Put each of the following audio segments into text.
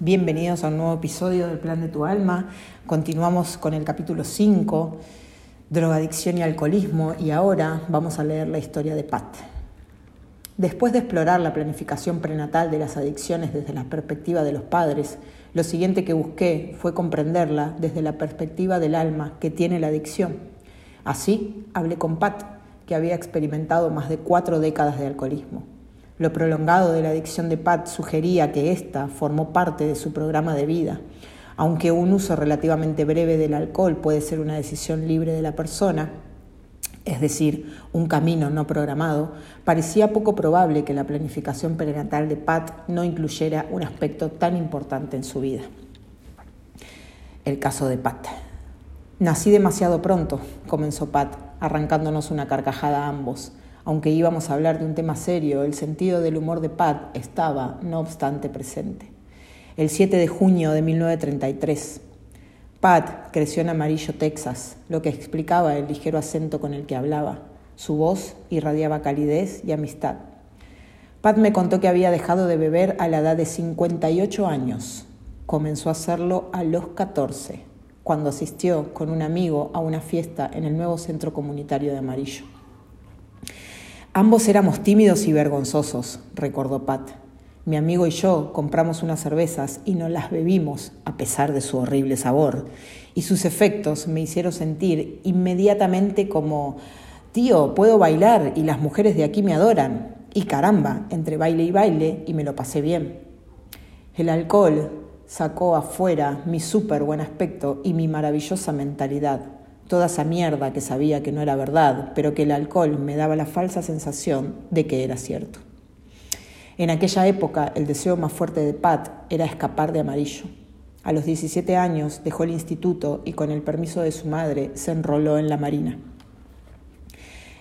Bienvenidos a un nuevo episodio del Plan de tu Alma. Continuamos con el capítulo 5, drogadicción y alcoholismo, y ahora vamos a leer la historia de Pat. Después de explorar la planificación prenatal de las adicciones desde la perspectiva de los padres, lo siguiente que busqué fue comprenderla desde la perspectiva del alma que tiene la adicción. Así hablé con Pat, que había experimentado más de cuatro décadas de alcoholismo. Lo prolongado de la adicción de Pat sugería que ésta formó parte de su programa de vida. Aunque un uso relativamente breve del alcohol puede ser una decisión libre de la persona, es decir, un camino no programado, parecía poco probable que la planificación prenatal de Pat no incluyera un aspecto tan importante en su vida. El caso de Pat. Nací demasiado pronto, comenzó Pat, arrancándonos una carcajada a ambos. Aunque íbamos a hablar de un tema serio, el sentido del humor de Pat estaba, no obstante, presente. El 7 de junio de 1933, Pat creció en Amarillo, Texas, lo que explicaba el ligero acento con el que hablaba. Su voz irradiaba calidez y amistad. Pat me contó que había dejado de beber a la edad de 58 años. Comenzó a hacerlo a los 14, cuando asistió con un amigo a una fiesta en el nuevo centro comunitario de Amarillo. Ambos éramos tímidos y vergonzosos, recordó Pat. Mi amigo y yo compramos unas cervezas y no las bebimos, a pesar de su horrible sabor, y sus efectos me hicieron sentir inmediatamente como, tío, puedo bailar y las mujeres de aquí me adoran, y caramba, entre baile y baile, y me lo pasé bien. El alcohol sacó afuera mi súper buen aspecto y mi maravillosa mentalidad toda esa mierda que sabía que no era verdad, pero que el alcohol me daba la falsa sensación de que era cierto. En aquella época el deseo más fuerte de Pat era escapar de amarillo. A los 17 años dejó el instituto y con el permiso de su madre se enroló en la marina.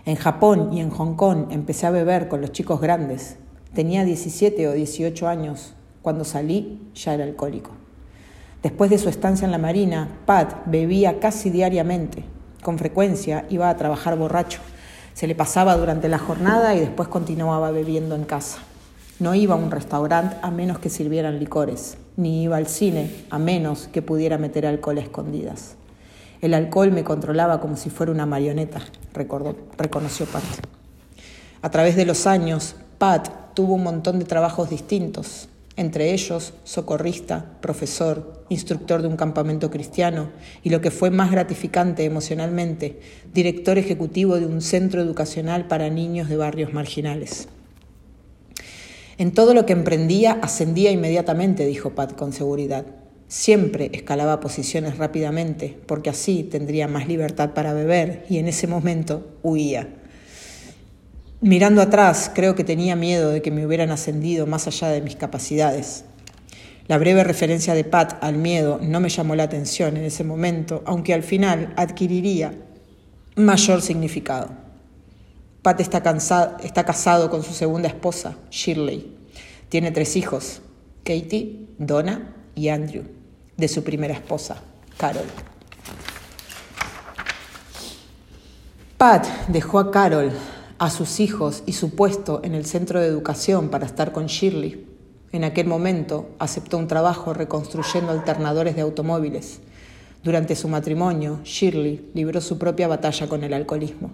En Japón y en Hong Kong empecé a beber con los chicos grandes. Tenía 17 o 18 años. Cuando salí ya era alcohólico. Después de su estancia en la Marina, Pat bebía casi diariamente. Con frecuencia iba a trabajar borracho. Se le pasaba durante la jornada y después continuaba bebiendo en casa. No iba a un restaurante a menos que sirvieran licores, ni iba al cine a menos que pudiera meter alcohol a escondidas. El alcohol me controlaba como si fuera una marioneta, reconoció Pat. A través de los años, Pat tuvo un montón de trabajos distintos, entre ellos socorrista, profesor, instructor de un campamento cristiano y lo que fue más gratificante emocionalmente, director ejecutivo de un centro educacional para niños de barrios marginales. En todo lo que emprendía ascendía inmediatamente, dijo Pat con seguridad. Siempre escalaba posiciones rápidamente, porque así tendría más libertad para beber, y en ese momento huía. Mirando atrás, creo que tenía miedo de que me hubieran ascendido más allá de mis capacidades. La breve referencia de Pat al miedo no me llamó la atención en ese momento, aunque al final adquiriría mayor significado. Pat está, está casado con su segunda esposa, Shirley. Tiene tres hijos, Katie, Donna y Andrew, de su primera esposa, Carol. Pat dejó a Carol a sus hijos y su puesto en el centro de educación para estar con Shirley. En aquel momento aceptó un trabajo reconstruyendo alternadores de automóviles. Durante su matrimonio, Shirley libró su propia batalla con el alcoholismo.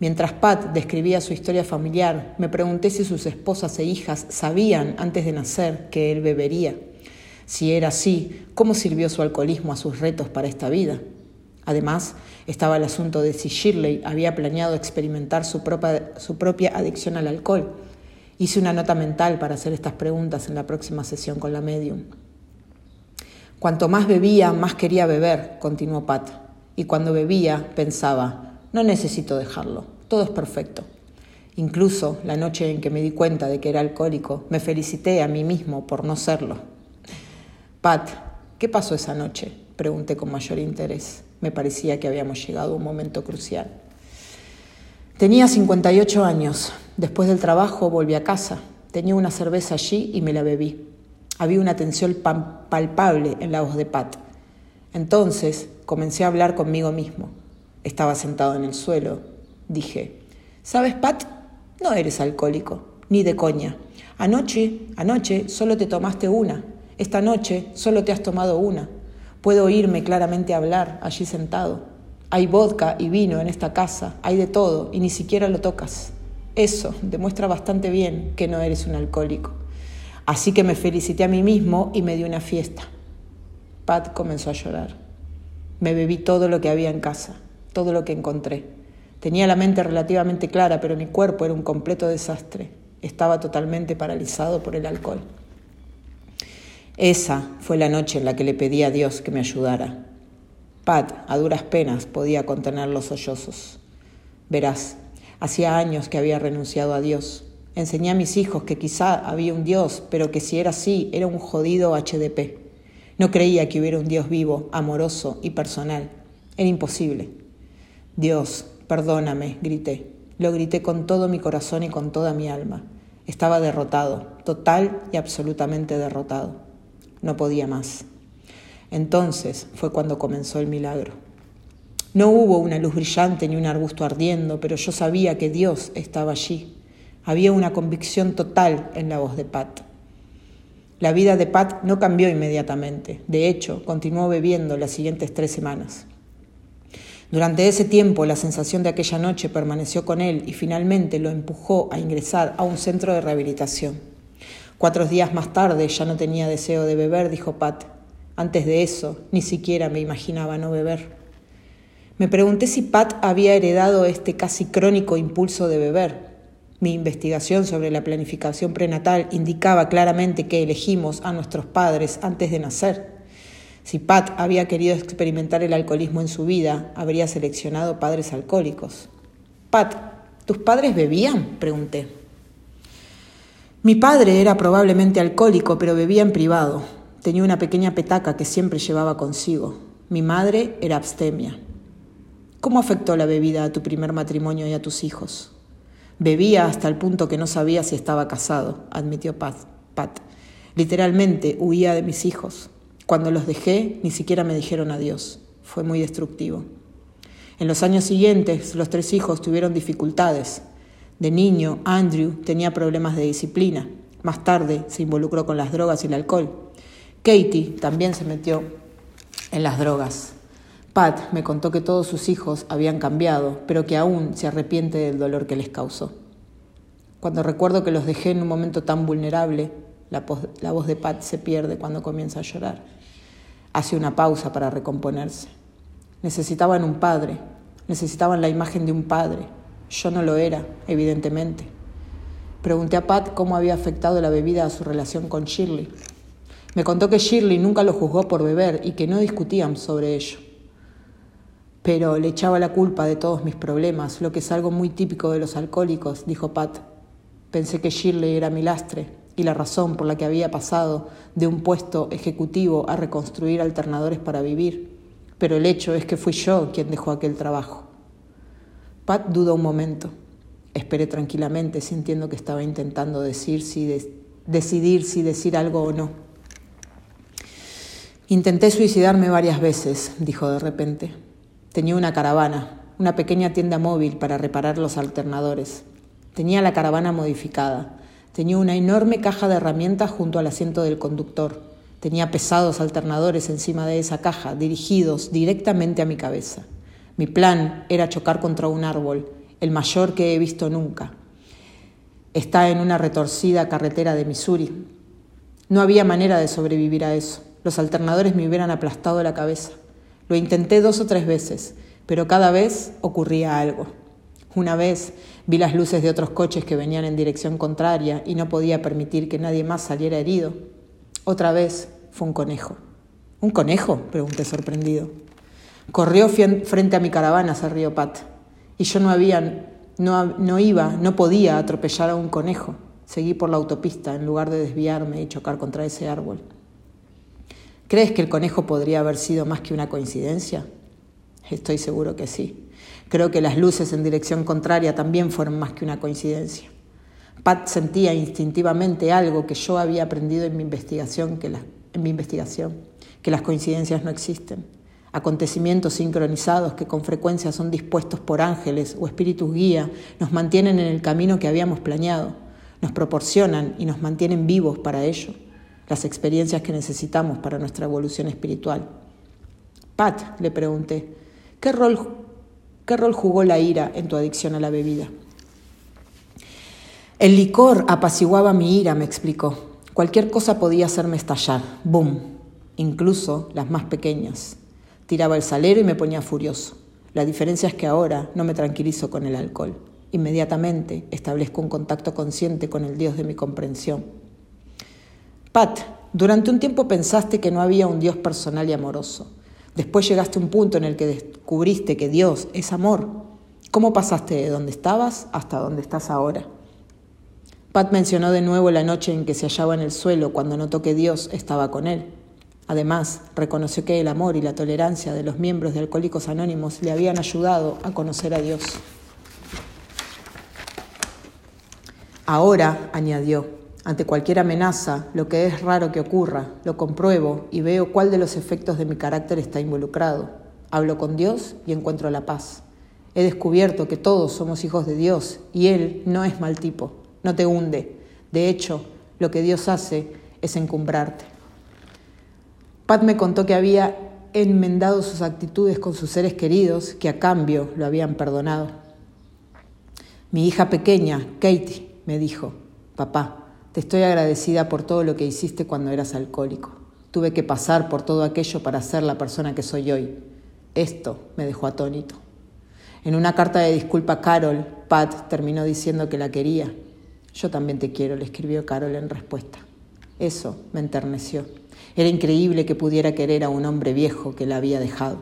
Mientras Pat describía su historia familiar, me pregunté si sus esposas e hijas sabían antes de nacer que él bebería. Si era así, ¿cómo sirvió su alcoholismo a sus retos para esta vida? Además, estaba el asunto de si Shirley había planeado experimentar su propia, adicción al alcohol. Hice una nota mental para hacer estas preguntas en la próxima sesión con la medium. Cuanto más bebía, más quería beber, continuó Pat. Y cuando bebía, pensaba, no necesito dejarlo, todo es perfecto. Incluso la noche en que me di cuenta de que era alcohólico, me felicité a mí mismo por no serlo. Pat, ¿qué pasó esa noche? Pregunté con mayor interés. Me parecía que habíamos llegado a un momento crucial. Tenía 58 años. Después del trabajo volví a casa. Tenía una cerveza allí y me la bebí. Había una tensión palpable en la voz de Pat. Entonces comencé a hablar conmigo mismo. Estaba sentado en el suelo. Dije, ¿sabes, Pat? No eres alcohólico, ni de coña. Anoche, anoche solo te tomaste una Esta noche solo te has tomado una. Puedo oírme claramente hablar allí sentado. Hay vodka y vino en esta casa, hay de todo y ni siquiera lo tocas. Eso demuestra bastante bien que no eres un alcohólico. Así que me felicité a mí mismo y me di una fiesta. Pat comenzó a llorar. Me bebí todo lo que había en casa, todo lo que encontré. Tenía la mente relativamente clara, pero mi cuerpo era un completo desastre. Estaba totalmente paralizado por el alcohol. Esa fue la noche en la que le pedí a Dios que me ayudara. Pat, a duras penas, podía contener los sollozos. Verás, hacía años que había renunciado a Dios. Enseñé a mis hijos que quizá había un Dios, pero que si era así, era un jodido HDP. No creía que hubiera un Dios vivo, amoroso y personal. Era imposible. Dios, perdóname, grité. Lo grité con todo mi corazón y con toda mi alma. Estaba derrotado, total y absolutamente derrotado no podía más. Entonces fue cuando comenzó el milagro. No hubo una luz brillante ni un arbusto ardiendo, pero yo sabía que Dios estaba allí. Había una convicción total en la voz de Pat. La vida de Pat no cambió inmediatamente. De hecho, continuó bebiendo las siguientes tres semanas. Durante ese tiempo, la sensación de aquella noche permaneció con él y finalmente lo empujó a ingresar a un centro de rehabilitación. Cuatro días más tarde ya no tenía deseo de beber, dijo Pat. Antes de eso, ni siquiera me imaginaba no beber. Me pregunté si Pat había heredado este casi crónico impulso de beber. Mi investigación sobre la planificación prenatal indicaba claramente que elegimos a nuestros padres antes de nacer. Si Pat había querido experimentar el alcoholismo en su vida, habría seleccionado padres alcohólicos. Pat, ¿tus padres bebían? pregunté. Mi padre era probablemente alcohólico, pero bebía en privado. Tenía una pequeña petaca que siempre llevaba consigo. Mi madre era abstemia. ¿Cómo afectó la bebida a tu primer matrimonio y a tus hijos? Bebía hasta el punto que no sabía si estaba casado, admitió Pat. Pat. Literalmente huía de mis hijos. Cuando los dejé, ni siquiera me dijeron adiós. Fue muy destructivo. En los años siguientes, los tres hijos tuvieron dificultades. De niño, Andrew tenía problemas de disciplina. Más tarde se involucró con las drogas y el alcohol. Katie también se metió en las drogas. Pat me contó que todos sus hijos habían cambiado, pero que aún se arrepiente del dolor que les causó. Cuando recuerdo que los dejé en un momento tan vulnerable, la, la voz de Pat se pierde cuando comienza a llorar. Hace una pausa para recomponerse. Necesitaban un padre, necesitaban la imagen de un padre, yo no lo era, evidentemente. Pregunté a Pat cómo había afectado la bebida a su relación con Shirley. Me contó que Shirley nunca lo juzgó por beber y que no discutían sobre ello. Pero le echaba la culpa de todos mis problemas, lo que es algo muy típico de los alcohólicos, dijo Pat. Pensé que Shirley era mi lastre y la razón por la que había pasado de un puesto ejecutivo a reconstruir alternadores para vivir, pero el hecho es que fui yo quien dejó aquel trabajo. Pat dudó un momento. Esperé tranquilamente, sintiendo que estaba intentando decir si decidir si decir algo o no. Intenté suicidarme varias veces, dijo de repente. Tenía una caravana, una pequeña tienda móvil para reparar los alternadores. Tenía la caravana modificada. Tenía una enorme caja de herramientas junto al asiento del conductor. Tenía pesados alternadores encima de esa caja, dirigidos directamente a mi cabeza. Mi plan era chocar contra un árbol, el mayor que he visto nunca. Está en una retorcida carretera de Missouri. No había manera de sobrevivir a eso. Los alternadores me hubieran aplastado la cabeza. Lo intenté dos o tres veces, pero cada vez ocurría algo. Una vez vi las luces de otros coches que venían en dirección contraria y no podía permitir que nadie más saliera herido. Otra vez fue un conejo. ¿Un conejo? pregunté sorprendido. Corrió frente a mi caravana, se rió Pat. Y yo no había, no, no iba, no podía atropellar a un conejo. Seguí por la autopista en lugar de desviarme y chocar contra ese árbol. ¿Crees que el conejo podría haber sido más que una coincidencia? Estoy seguro que sí. Creo que las luces en dirección contraria también fueron más que una coincidencia. Pat sentía instintivamente algo que yo había aprendido en mi investigación, que en mi investigación, que las coincidencias no existen acontecimientos sincronizados que con frecuencia son dispuestos por ángeles o espíritus guía, nos mantienen en el camino que habíamos planeado, nos proporcionan y nos mantienen vivos para ello. las experiencias que necesitamos para nuestra evolución espiritual. Pat, le pregunté, ¿qué rol, qué rol jugó la ira en tu adicción a la bebida? El licor apaciguaba mi ira, me explicó. Cualquier cosa podía hacerme estallar. ¡Bum! Incluso las más pequeñas. Tiraba el salero y me ponía furioso. La diferencia es que ahora no me tranquilizo con el alcohol. Inmediatamente establezco un contacto consciente con el Dios de mi comprensión. Pat, durante un tiempo pensaste que no había un Dios personal y amoroso. Después llegaste a un punto en el que descubriste que Dios es amor. ¿Cómo pasaste de donde estabas hasta donde estás ahora? Pat mencionó de nuevo la noche en que se hallaba en el suelo cuando notó que Dios estaba con él. Además, reconoció que el amor y la tolerancia de los miembros de Alcohólicos Anónimos le habían ayudado a conocer a Dios. Ahora, añadió, ante cualquier amenaza, lo que es raro que ocurra, lo compruebo y veo cuál de los efectos de mi carácter está involucrado. Hablo con Dios y encuentro la paz. He descubierto que todos somos hijos de Dios y Él no es mal tipo, no te hunde. De hecho, lo que Dios hace es encumbrarte. Pat me contó que había enmendado sus actitudes con sus seres queridos que a cambio lo habían perdonado. Mi hija pequeña, Katie, me dijo, papá, te estoy agradecida por todo lo que hiciste cuando eras alcohólico. Tuve que pasar por todo aquello para ser la persona que soy hoy. Esto me dejó atónito. En una carta de disculpa a Carol, Pat terminó diciendo que la quería. Yo también te quiero, le escribió Carol en respuesta. Eso me enterneció. Era increíble que pudiera querer a un hombre viejo que la había dejado.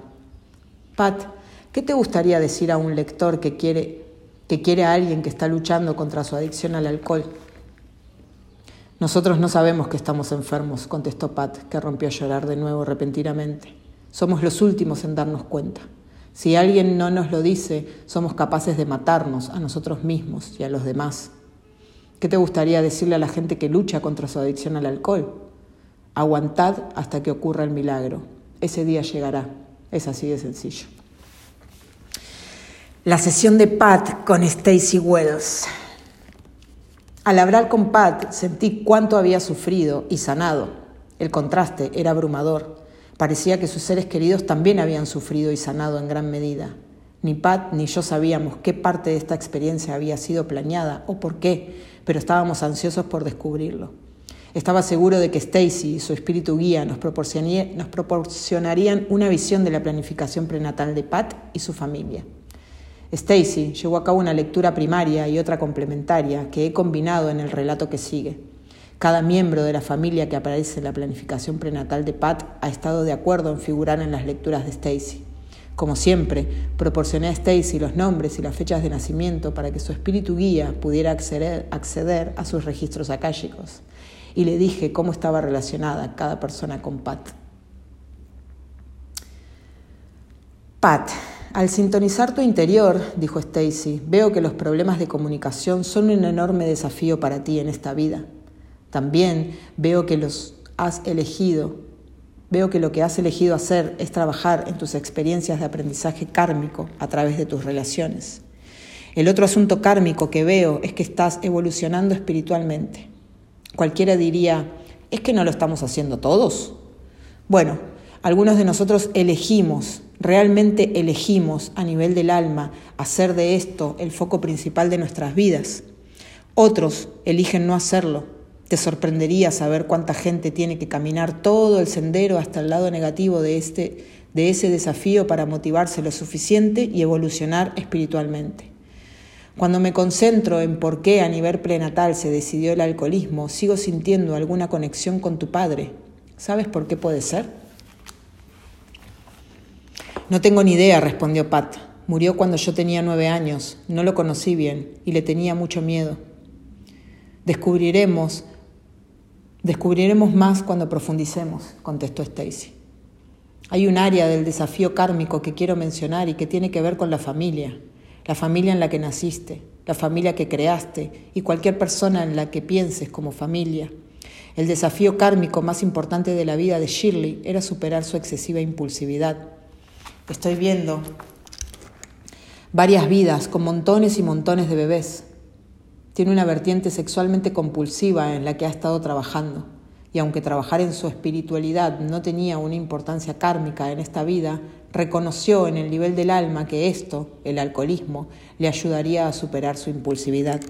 Pat, ¿qué te gustaría decir a un lector que quiere, que quiere a alguien que está luchando contra su adicción al alcohol? Nosotros no sabemos que estamos enfermos, contestó Pat, que rompió a llorar de nuevo repentinamente. Somos los últimos en darnos cuenta. Si alguien no nos lo dice, somos capaces de matarnos a nosotros mismos y a los demás. ¿Qué te gustaría decirle a la gente que lucha contra su adicción al alcohol? Aguantad hasta que ocurra el milagro. Ese día llegará. Es así de sencillo. La sesión de Pat con Stacy Wells. Al hablar con Pat sentí cuánto había sufrido y sanado. El contraste era abrumador. Parecía que sus seres queridos también habían sufrido y sanado en gran medida. Ni Pat ni yo sabíamos qué parte de esta experiencia había sido planeada o por qué, pero estábamos ansiosos por descubrirlo. Estaba seguro de que Stacy y su espíritu guía nos, nos proporcionarían una visión de la planificación prenatal de Pat y su familia. Stacy llevó a cabo una lectura primaria y otra complementaria que he combinado en el relato que sigue. Cada miembro de la familia que aparece en la planificación prenatal de Pat ha estado de acuerdo en figurar en las lecturas de Stacy. Como siempre, proporcioné a Stacy los nombres y las fechas de nacimiento para que su espíritu guía pudiera acceder, a sus registros akáshicos y le dije cómo estaba relacionada cada persona con Pat. Pat, al sintonizar tu interior, dijo Stacy, veo que los problemas de comunicación son un enorme desafío para ti en esta vida. También veo que los has elegido. Veo que lo que has elegido hacer es trabajar en tus experiencias de aprendizaje kármico a través de tus relaciones. El otro asunto kármico que veo es que estás evolucionando espiritualmente. Cualquiera diría, ¿es que no lo estamos haciendo todos? Bueno, algunos de nosotros elegimos, realmente elegimos a nivel del alma hacer de esto el foco principal de nuestras vidas. Otros eligen no hacerlo. Te sorprendería saber cuánta gente tiene que caminar todo el sendero hasta el lado negativo de, este, de ese desafío para motivarse lo suficiente y evolucionar espiritualmente. Cuando me concentro en por qué a nivel prenatal se decidió el alcoholismo, sigo sintiendo alguna conexión con tu padre. ¿Sabes por qué puede ser? No tengo ni idea, respondió Pat. Murió cuando yo tenía nueve años, no lo conocí bien y le tenía mucho miedo. Descubriremos, descubriremos más cuando profundicemos, contestó Stacy. Hay un área del desafío kármico que quiero mencionar y que tiene que ver con la familia la familia en la que naciste, la familia que creaste y cualquier persona en la que pienses como familia. El desafío kármico más importante de la vida de Shirley era superar su excesiva impulsividad. Estoy viendo varias vidas con montones y montones de bebés. Tiene una vertiente sexualmente compulsiva en la que ha estado trabajando. Y aunque trabajar en su espiritualidad no tenía una importancia kármica en esta vida, reconoció en el nivel del alma que esto, el alcoholismo, le ayudaría a superar su impulsividad.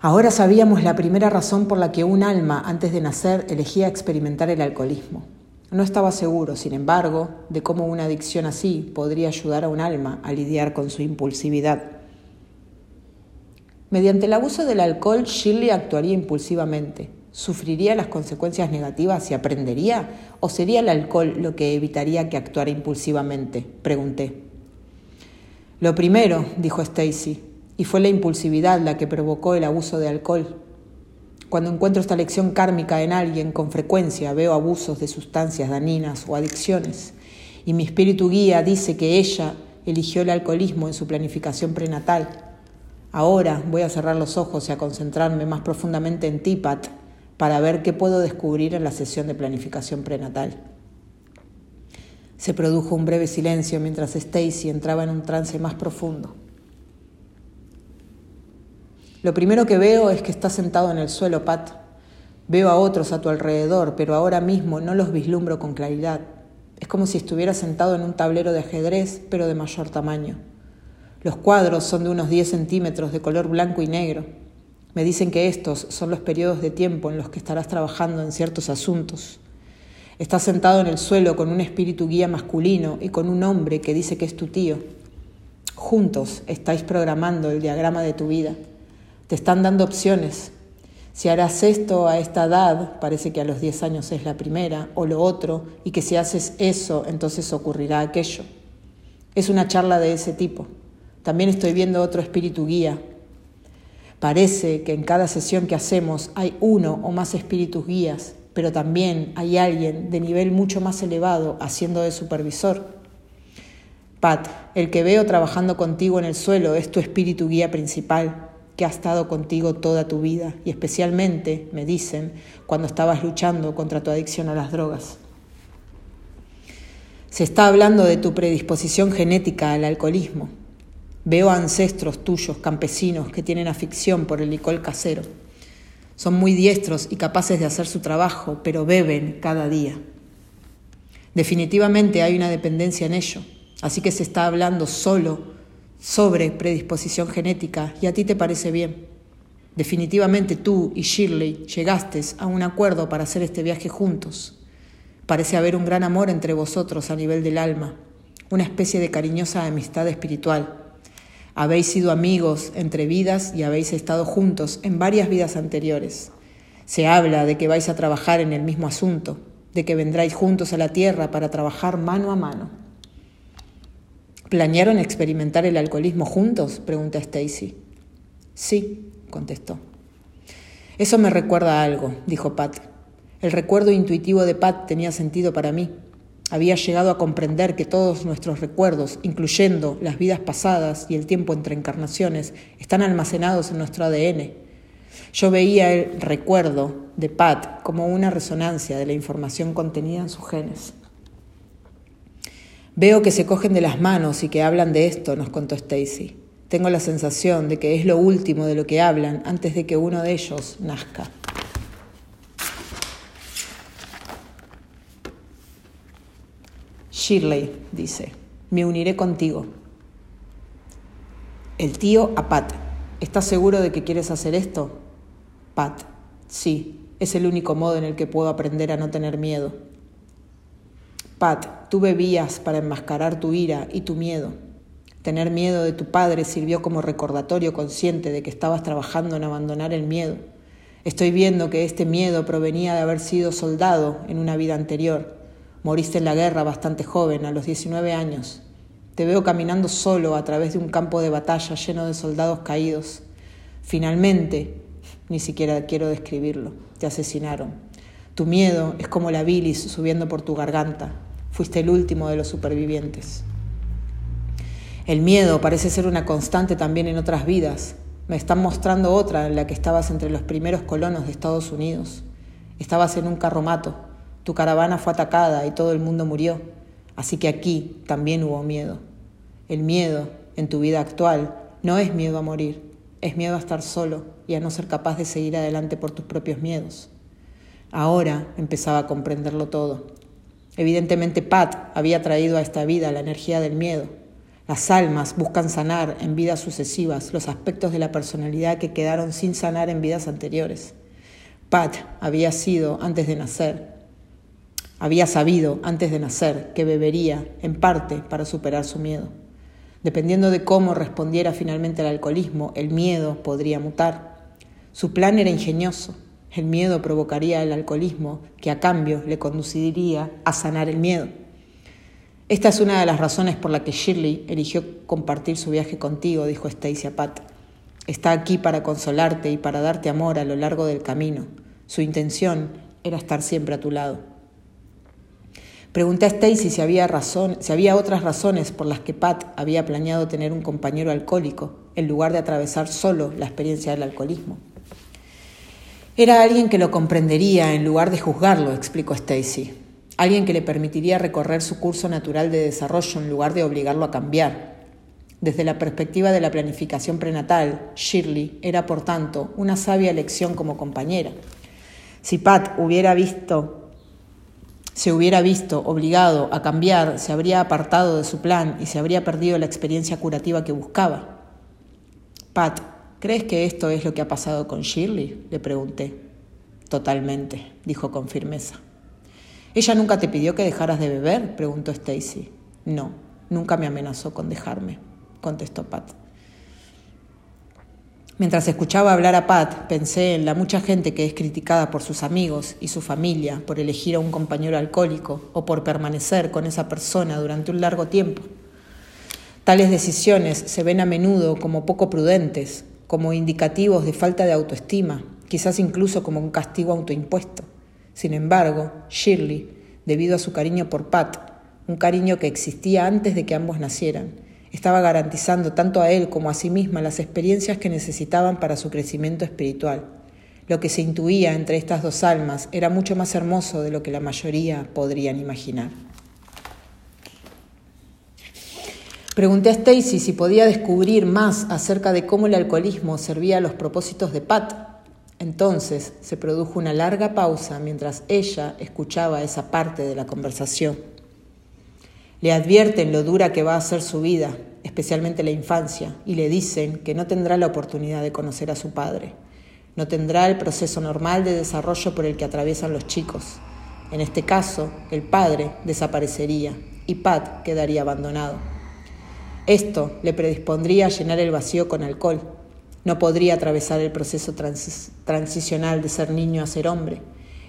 Ahora sabíamos la primera razón por la que un alma antes de nacer elegía experimentar el alcoholismo. No estaba seguro, sin embargo, de cómo una adicción así podría ayudar a un alma a lidiar con su impulsividad. Mediante el abuso del alcohol, Shirley actuaría impulsivamente. ¿Sufriría las consecuencias negativas y aprendería? ¿O sería el alcohol lo que evitaría que actuara impulsivamente? Pregunté. Lo primero, dijo Stacy, y fue la impulsividad la que provocó el abuso de alcohol. Cuando encuentro esta lección kármica en alguien, con frecuencia veo abusos de sustancias dañinas o adicciones, y mi espíritu guía dice que ella eligió el alcoholismo en su planificación prenatal. Ahora voy a cerrar los ojos y a concentrarme más profundamente en ti, Pat, para ver qué puedo descubrir en la sesión de planificación prenatal. Se produjo un breve silencio mientras Stacy entraba en un trance más profundo. Lo primero que veo es que estás sentado en el suelo, Pat. Veo a otros a tu alrededor, pero ahora mismo no los vislumbro con claridad. Es como si estuviera sentado en un tablero de ajedrez, pero de mayor tamaño. Los cuadros son de unos 10 centímetros de color blanco y negro. Me dicen que estos son los periodos de tiempo en los que estarás trabajando en ciertos asuntos. Estás sentado en el suelo con un espíritu guía masculino y con un hombre que dice que es tu tío. Juntos estáis programando el diagrama de tu vida. Te están dando opciones. Si harás esto a esta edad, parece que a los 10 años es la primera, o lo otro, y que si haces eso, entonces ocurrirá aquello. Es una charla de ese tipo. También estoy viendo otro espíritu guía, Parece que en cada sesión que hacemos hay uno o más espíritus guías, pero también hay alguien de nivel mucho más elevado haciendo de supervisor. Pat, el que veo trabajando contigo en el suelo es tu espíritu guía principal, que ha estado contigo toda tu vida y especialmente, me dicen, cuando estabas luchando contra tu adicción a las drogas. Se está hablando de tu predisposición genética al alcoholismo, Veo ancestros tuyos, campesinos, que tienen afición por el licor casero. Son muy diestros y capaces de hacer su trabajo, pero beben cada día. Definitivamente hay una dependencia en ello, así que se está hablando solo sobre predisposición genética y a ti te parece bien. Definitivamente tú y Shirley llegaste a un acuerdo para hacer este viaje juntos. Parece haber un gran amor entre vosotros a nivel del alma, una especie de cariñosa amistad espiritual. Habéis sido amigos entre vidas y habéis estado juntos en varias vidas anteriores. Se habla de que vais a trabajar en el mismo asunto, de que vendráis juntos a la tierra para trabajar mano a mano. ¿Planearon experimentar el alcoholismo juntos? pregunta Stacy. Sí, contestó. Eso me recuerda a algo, dijo Pat. El recuerdo intuitivo de Pat tenía sentido para mí. Había llegado a comprender que todos nuestros recuerdos, incluyendo las vidas pasadas y el tiempo entre encarnaciones, están almacenados en nuestro ADN. Yo veía el recuerdo de Pat como una resonancia de la información contenida en sus genes. Veo que se cogen de las manos y que hablan de esto, nos contó Stacy. Tengo la sensación de que es lo último de lo que hablan antes de que uno de ellos nazca. Shirley dice, me uniré contigo. El tío a Pat, ¿estás seguro de que quieres hacer esto? Pat, sí, es el único modo en el que puedo aprender a no tener miedo. Pat, tú bebías para enmascarar tu ira y tu miedo. Tener miedo de tu padre sirvió como recordatorio consciente de que estabas trabajando en abandonar el miedo. Estoy viendo que este miedo provenía de haber sido soldado en una vida anterior Moriste en la guerra bastante joven, a los 19 años. Te veo caminando solo a través de un campo de batalla lleno de soldados caídos. Finalmente, ni siquiera quiero describirlo, te asesinaron. Tu miedo es como la bilis subiendo por tu garganta. Fuiste el último de los supervivientes. El miedo parece ser una constante también en otras vidas. Me están mostrando otra en la que estabas entre los primeros colonos de Estados Unidos. Estabas en un carromato, tu caravana fue atacada y todo el mundo murió, así que aquí también hubo miedo. El miedo en tu vida actual no es miedo a morir, es miedo a estar solo y a no ser capaz de seguir adelante por tus propios miedos. Ahora empezaba a comprenderlo todo. Evidentemente Pat había traído a esta vida la energía del miedo. Las almas buscan sanar en vidas sucesivas los aspectos de la personalidad que quedaron sin sanar en vidas anteriores. Pat había sido, antes de nacer, había sabido antes de nacer que bebería, en parte, para superar su miedo. Dependiendo de cómo respondiera finalmente al alcoholismo, el miedo podría mutar. Su plan era ingenioso. El miedo provocaría el alcoholismo, que a cambio le conduciría a sanar el miedo. Esta es una de las razones por la que Shirley eligió compartir su viaje contigo, dijo Stacy a Pat. Está aquí para consolarte y para darte amor a lo largo del camino. Su intención era estar siempre a tu lado. Pregunté a Stacy si había razón, si había otras razones por las que Pat había planeado tener un compañero alcohólico en lugar de atravesar solo la experiencia del alcoholismo. Era alguien que lo comprendería en lugar de juzgarlo, explicó Stacy. Alguien que le permitiría recorrer su curso natural de desarrollo en lugar de obligarlo a cambiar. Desde la perspectiva de la planificación prenatal, Shirley era, por tanto, una sabia elección como compañera. Si Pat hubiera visto, se hubiera visto obligado a cambiar, se habría apartado de su plan y se habría perdido la experiencia curativa que buscaba. Pat ¿Crees que esto es lo que ha pasado con Shirley? Le pregunté. Totalmente, dijo con firmeza. ¿Ella nunca te pidió que dejaras de beber? preguntó Stacy. No, nunca me amenazó con dejarme, contestó Pat. Mientras escuchaba hablar a Pat, pensé en la mucha gente que es criticada por sus amigos y su familia por elegir a un compañero alcohólico o por permanecer con esa persona durante un largo tiempo. Tales decisiones se ven a menudo como poco prudentes como indicativos de falta de autoestima, quizás incluso como un castigo autoimpuesto. Sin embargo, Shirley, debido a su cariño por Pat, un cariño que existía antes de que ambos nacieran, estaba garantizando tanto a él como a sí misma las experiencias que necesitaban para su crecimiento espiritual. Lo que se intuía entre estas dos almas era mucho más hermoso de lo que la mayoría podrían imaginar. Pregunté a Stacy si podía descubrir más acerca de cómo el alcoholismo servía a los propósitos de Pat. Entonces se produjo una larga pausa mientras ella escuchaba esa parte de la conversación. Le advierten lo dura que va a ser su vida, especialmente la infancia, y le dicen que no tendrá la oportunidad de conocer a su padre. No tendrá el proceso normal de desarrollo por el que atraviesan los chicos. En este caso, el padre desaparecería y Pat quedaría abandonado. Esto le predispondría a llenar el vacío con alcohol. No podría atravesar el proceso transicional de ser niño a ser hombre.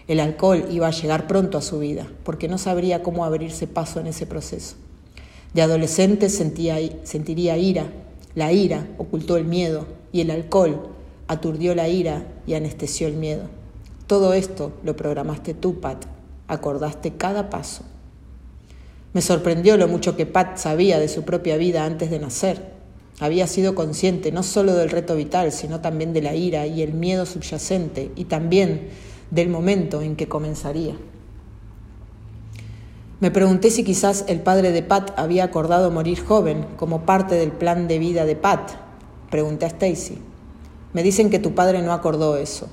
El alcohol iba a llegar pronto a su vida, porque no sabría cómo abrirse paso en ese proceso. De adolescente sentía, sentiría ira. La ira ocultó el miedo y el alcohol aturdió la ira y anestesió el miedo. Todo esto lo programaste tú, Pat. Acordaste cada paso. Me sorprendió lo mucho que Pat sabía de su propia vida antes de nacer. Había sido consciente no solo del reto vital, sino también de la ira y el miedo subyacente y también del momento en que comenzaría. Me pregunté si quizás el padre de Pat había acordado morir joven como parte del plan de vida de Pat. Pregunté a Stacy. Me dicen que tu padre no acordó eso.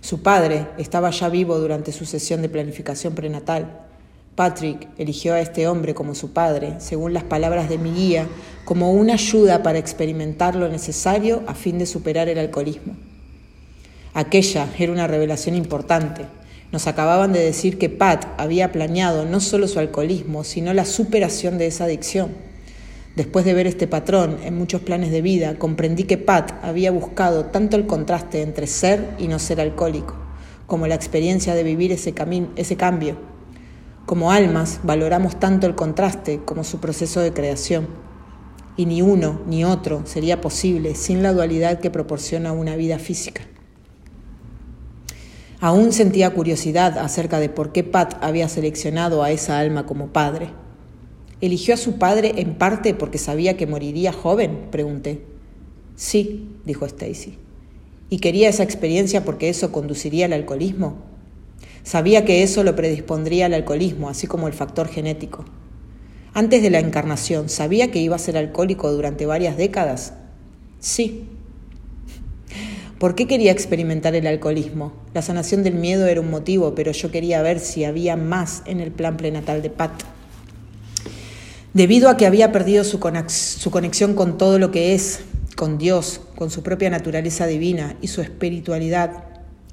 Su padre estaba ya vivo durante su sesión de planificación prenatal. Patrick eligió a este hombre como su padre, según las palabras de mi guía, como una ayuda para experimentar lo necesario a fin de superar el alcoholismo. Aquella era una revelación importante. Nos acababan de decir que Pat había planeado no solo su alcoholismo, sino la superación de esa adicción. Después de ver este patrón en muchos planes de vida, comprendí que Pat había buscado tanto el contraste entre ser y no ser alcohólico, como la experiencia de vivir ese, ese cambio. Como almas, valoramos tanto el contraste como su proceso de creación. Y ni uno ni otro sería posible sin la dualidad que proporciona una vida física. Aún sentía curiosidad acerca de por qué Pat había seleccionado a esa alma como padre. ¿Eligió a su padre en parte porque sabía que moriría joven? pregunté. Sí, dijo Stacy. ¿Y quería esa experiencia porque eso conduciría al alcoholismo? Sabía que eso lo predispondría al alcoholismo, así como el factor genético. Antes de la encarnación, ¿sabía que iba a ser alcohólico durante varias décadas? Sí. ¿Por qué quería experimentar el alcoholismo? La sanación del miedo era un motivo, pero yo quería ver si había más en el plan prenatal de Pat. Debido a que había perdido su, conexión con todo lo que es, con Dios, con su propia naturaleza divina y su espiritualidad,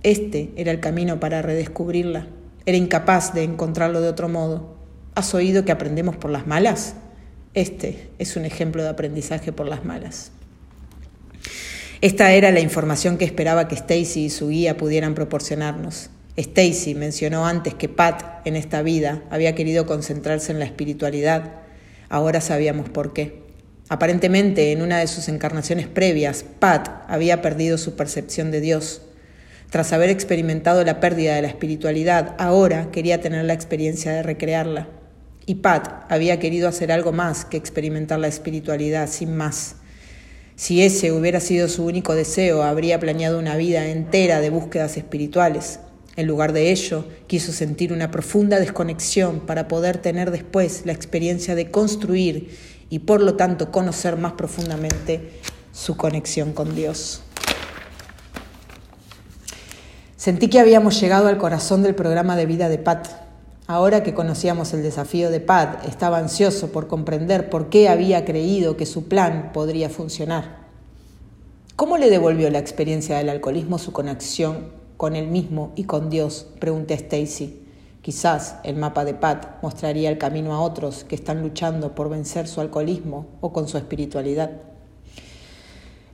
este era el camino para redescubrirla. Era incapaz de encontrarlo de otro modo. ¿Has oído que aprendemos por las malas? Este es un ejemplo de aprendizaje por las malas. Esta era la información que esperaba que Stacy y su guía pudieran proporcionarnos. Stacy mencionó antes que Pat en esta vida había querido concentrarse en la espiritualidad. Ahora sabíamos por qué. Aparentemente, en una de sus encarnaciones previas, Pat había perdido su percepción de Dios. Tras haber experimentado la pérdida de la espiritualidad, ahora quería tener la experiencia de recrearla. Y Pat había querido hacer algo más que experimentar la espiritualidad, sin más. Si ese hubiera sido su único deseo, habría planeado una vida entera de búsquedas espirituales. En lugar de ello, quiso sentir una profunda desconexión para poder tener después la experiencia de construir y por lo tanto conocer más profundamente su conexión con Dios. Sentí que habíamos llegado al corazón del programa de vida de Pat. Ahora que conocíamos el desafío de Pat, estaba ansioso por comprender por qué había creído que su plan podría funcionar. ¿Cómo le devolvió la experiencia del alcoholismo su conexión con él mismo y con Dios? Pregunté a Stacy. Quizás el mapa de Pat mostraría el camino a otros que están luchando por vencer su alcoholismo o con su espiritualidad.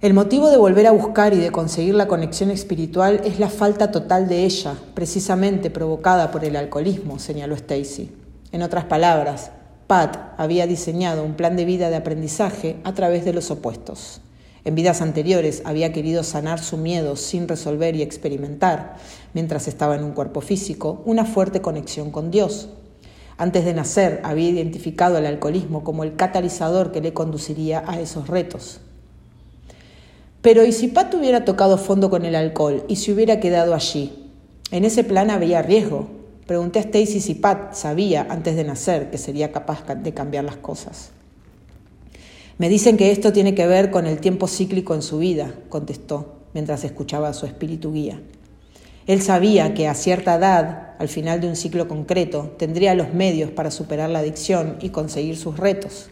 El motivo de volver a buscar y de conseguir la conexión espiritual es la falta total de ella, precisamente provocada por el alcoholismo, señaló Stacy. En otras palabras, Pat había diseñado un plan de vida de aprendizaje a través de los opuestos. En vidas anteriores había querido sanar su miedo sin resolver y experimentar, mientras estaba en un cuerpo físico, una fuerte conexión con Dios. Antes de nacer había identificado el alcoholismo como el catalizador que le conduciría a esos retos. Pero ¿y si Pat hubiera tocado fondo con el alcohol y se hubiera quedado allí? En ese plan había riesgo. Pregunté a Stacy si Pat sabía antes de nacer que sería capaz de cambiar las cosas. Me dicen que esto tiene que ver con el tiempo cíclico en su vida, contestó, mientras escuchaba a su espíritu guía. Él sabía que a cierta edad, al final de un ciclo concreto, tendría los medios para superar la adicción y conseguir sus retos.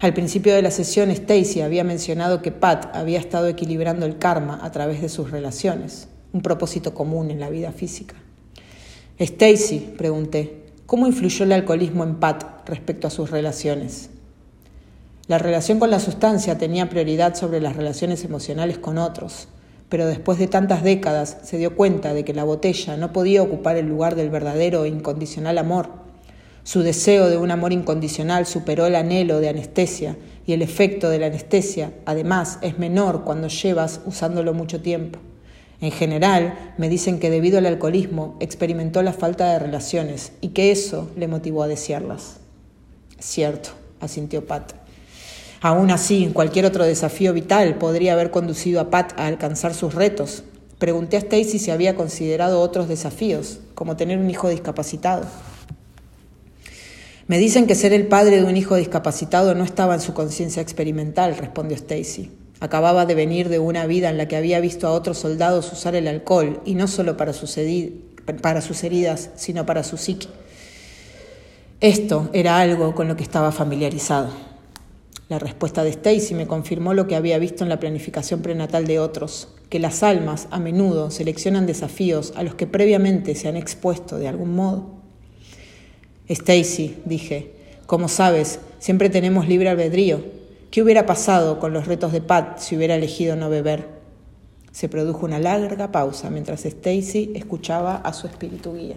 Al principio de la sesión, Stacy había mencionado que Pat había estado equilibrando el karma a través de sus relaciones, un propósito común en la vida física. Stacy, pregunté, ¿cómo influyó el alcoholismo en Pat respecto a sus relaciones? La relación con la sustancia tenía prioridad sobre las relaciones emocionales con otros, pero después de tantas décadas se dio cuenta de que la botella no podía ocupar el lugar del verdadero e incondicional amor su deseo de un amor incondicional superó el anhelo de anestesia y el efecto de la anestesia, además, es menor cuando llevas usándolo mucho tiempo. En general, me dicen que debido al alcoholismo experimentó la falta de relaciones y que eso le motivó a desearlas. Cierto, asintió Pat. Aún así, cualquier otro desafío vital podría haber conducido a Pat a alcanzar sus retos. Pregunté a Stacy si había considerado otros desafíos, como tener un hijo discapacitado. Me dicen que ser el padre de un hijo discapacitado no estaba en su conciencia experimental, respondió Stacy. Acababa de venir de una vida en la que había visto a otros soldados usar el alcohol, y no solo para sus, heridas, sino para su psique. Esto era algo con lo que estaba familiarizado. La respuesta de Stacy me confirmó lo que había visto en la planificación prenatal de otros, que las almas a menudo seleccionan desafíos a los que previamente se han expuesto de algún modo. Stacy, dije, como sabes, siempre tenemos libre albedrío. ¿Qué hubiera pasado con los retos de Pat si hubiera elegido no beber? Se produjo una larga pausa mientras Stacy escuchaba a su espíritu guía.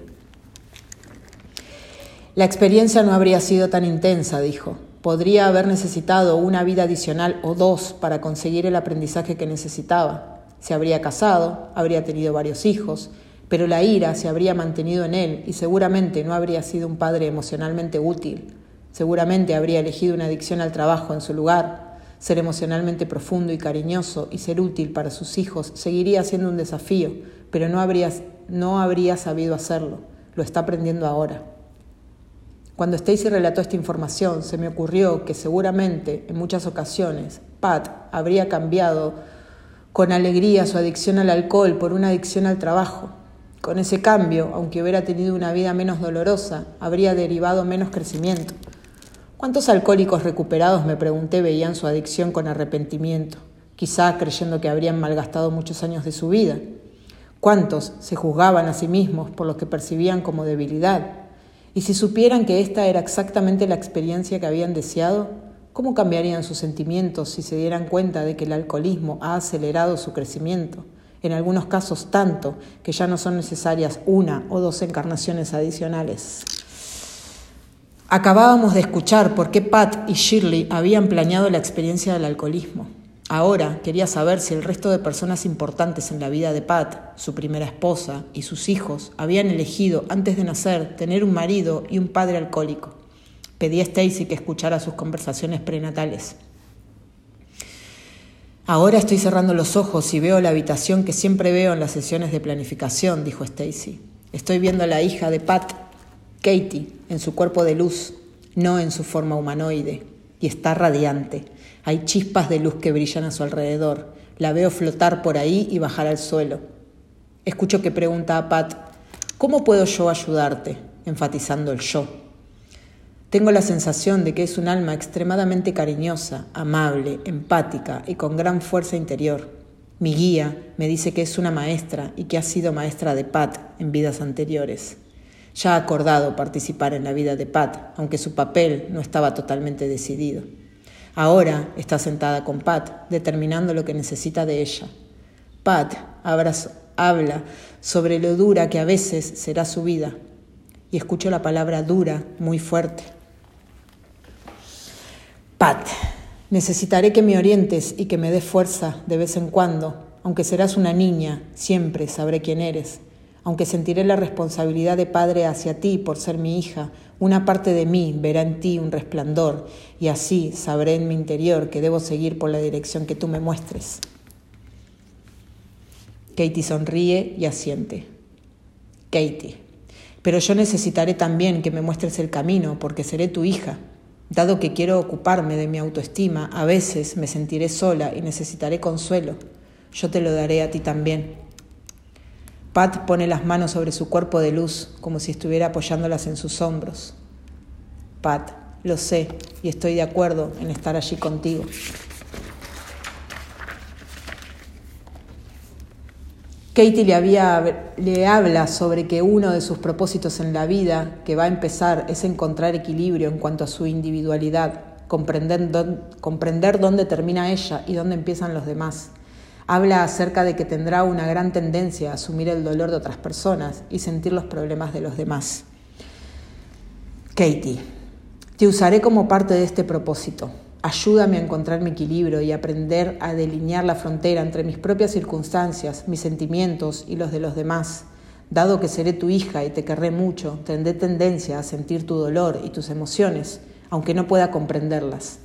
La experiencia no habría sido tan intensa, dijo. Podría haber necesitado una vida adicional o dos para conseguir el aprendizaje que necesitaba. Se habría casado, habría tenido varios hijos, pero la ira se habría mantenido en él y seguramente no habría sido un padre emocionalmente útil. Seguramente habría elegido una adicción al trabajo en su lugar. Ser emocionalmente profundo y cariñoso y ser útil para sus hijos seguiría siendo un desafío, pero no habría, no habría sabido hacerlo. Lo está aprendiendo ahora. Cuando Stacy relató esta información, se me ocurrió que seguramente en muchas ocasiones Pat habría cambiado con alegría su adicción al alcohol por una adicción al trabajo. Con ese cambio, aunque hubiera tenido una vida menos dolorosa, habría derivado menos crecimiento. ¿Cuántos alcohólicos recuperados, me pregunté, veían su adicción con arrepentimiento, quizá creyendo que habrían malgastado muchos años de su vida? ¿Cuántos se juzgaban a sí mismos por lo que percibían como debilidad? Y si supieran que esta era exactamente la experiencia que habían deseado, ¿Cómo cambiarían sus sentimientos si se dieran cuenta de que el alcoholismo ha acelerado su crecimiento? En algunos casos tanto que ya no son necesarias una o dos encarnaciones adicionales. Acabábamos de escuchar por qué Pat y Shirley habían planeado la experiencia del alcoholismo. Ahora quería saber si el resto de personas importantes en la vida de Pat, su primera esposa y sus hijos, habían elegido antes de nacer tener un marido y un padre alcohólico. Pedí a Stacy que escuchara sus conversaciones prenatales. Ahora estoy cerrando los ojos y veo la habitación que siempre veo en las sesiones de planificación, dijo Stacy. Estoy viendo a la hija de Pat, Katie, en su cuerpo de luz, no en su forma humanoide, y está radiante. Hay chispas de luz que brillan a su alrededor. La veo flotar por ahí y bajar al suelo. Escucho que pregunta a Pat, ¿cómo puedo yo ayudarte? enfatizando el yo. Tengo la sensación de que es un alma extremadamente cariñosa, amable, empática y con gran fuerza interior. Mi guía me dice que es una maestra y que ha sido maestra de Pat en vidas anteriores. Ya ha acordado participar en la vida de Pat, aunque su papel no estaba totalmente decidido. Ahora está sentada con Pat, determinando lo que necesita de ella. Pat habla sobre lo dura que a veces será su vida, y escucho la palabra dura muy fuerte. Pat, necesitaré que me orientes y que me des fuerza de vez en cuando. Aunque serás una niña, siempre sabré quién eres. Aunque sentiré la responsabilidad de padre hacia ti por ser mi hija, una parte de mí verá en ti un resplandor y así sabré en mi interior que debo seguir por la dirección que tú me muestres. Katie sonríe y asiente. Katie, pero yo necesitaré también que me muestres el camino porque seré tu hija. Dado que quiero ocuparme de mi autoestima, a veces me sentiré sola y necesitaré consuelo. Yo te lo daré a ti también. Pat pone las manos sobre su cuerpo de luz, como si estuviera apoyándolas en sus hombros. Pat, lo sé y estoy de acuerdo en estar allí contigo. Katie le, habla sobre que uno de sus propósitos en la vida que va a empezar es encontrar equilibrio en cuanto a su individualidad, comprender, comprender dónde termina ella y dónde empiezan los demás. Habla acerca de que tendrá una gran tendencia a asumir el dolor de otras personas y sentir los problemas de los demás. Katie, te usaré como parte de este propósito. Ayúdame a encontrar mi equilibrio y aprender a delinear la frontera entre mis propias circunstancias, mis sentimientos y los de los demás. Dado que seré tu hija y te querré mucho, tendré tendencia a sentir tu dolor y tus emociones, aunque no pueda comprenderlas.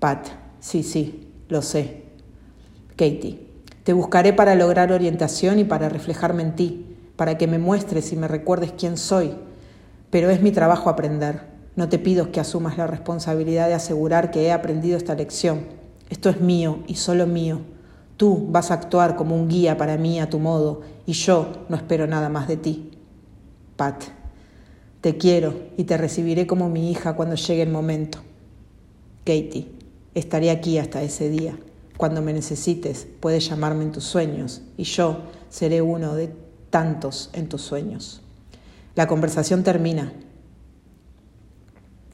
Pat, sí, sí, lo sé. Katie, te buscaré para lograr orientación y para reflejarme en ti, para que me muestres y me recuerdes quién soy, pero es mi trabajo aprender. No te pido que asumas la responsabilidad de asegurar que he aprendido esta lección. Esto es mío y solo mío. Tú vas a actuar como un guía para mí a tu modo y yo no espero nada más de ti. Pat, te quiero y te recibiré como mi hija cuando llegue el momento. Katie, estaré aquí hasta ese día. Cuando me necesites, puedes llamarme en tus sueños y yo seré uno de tantos en tus sueños. La conversación termina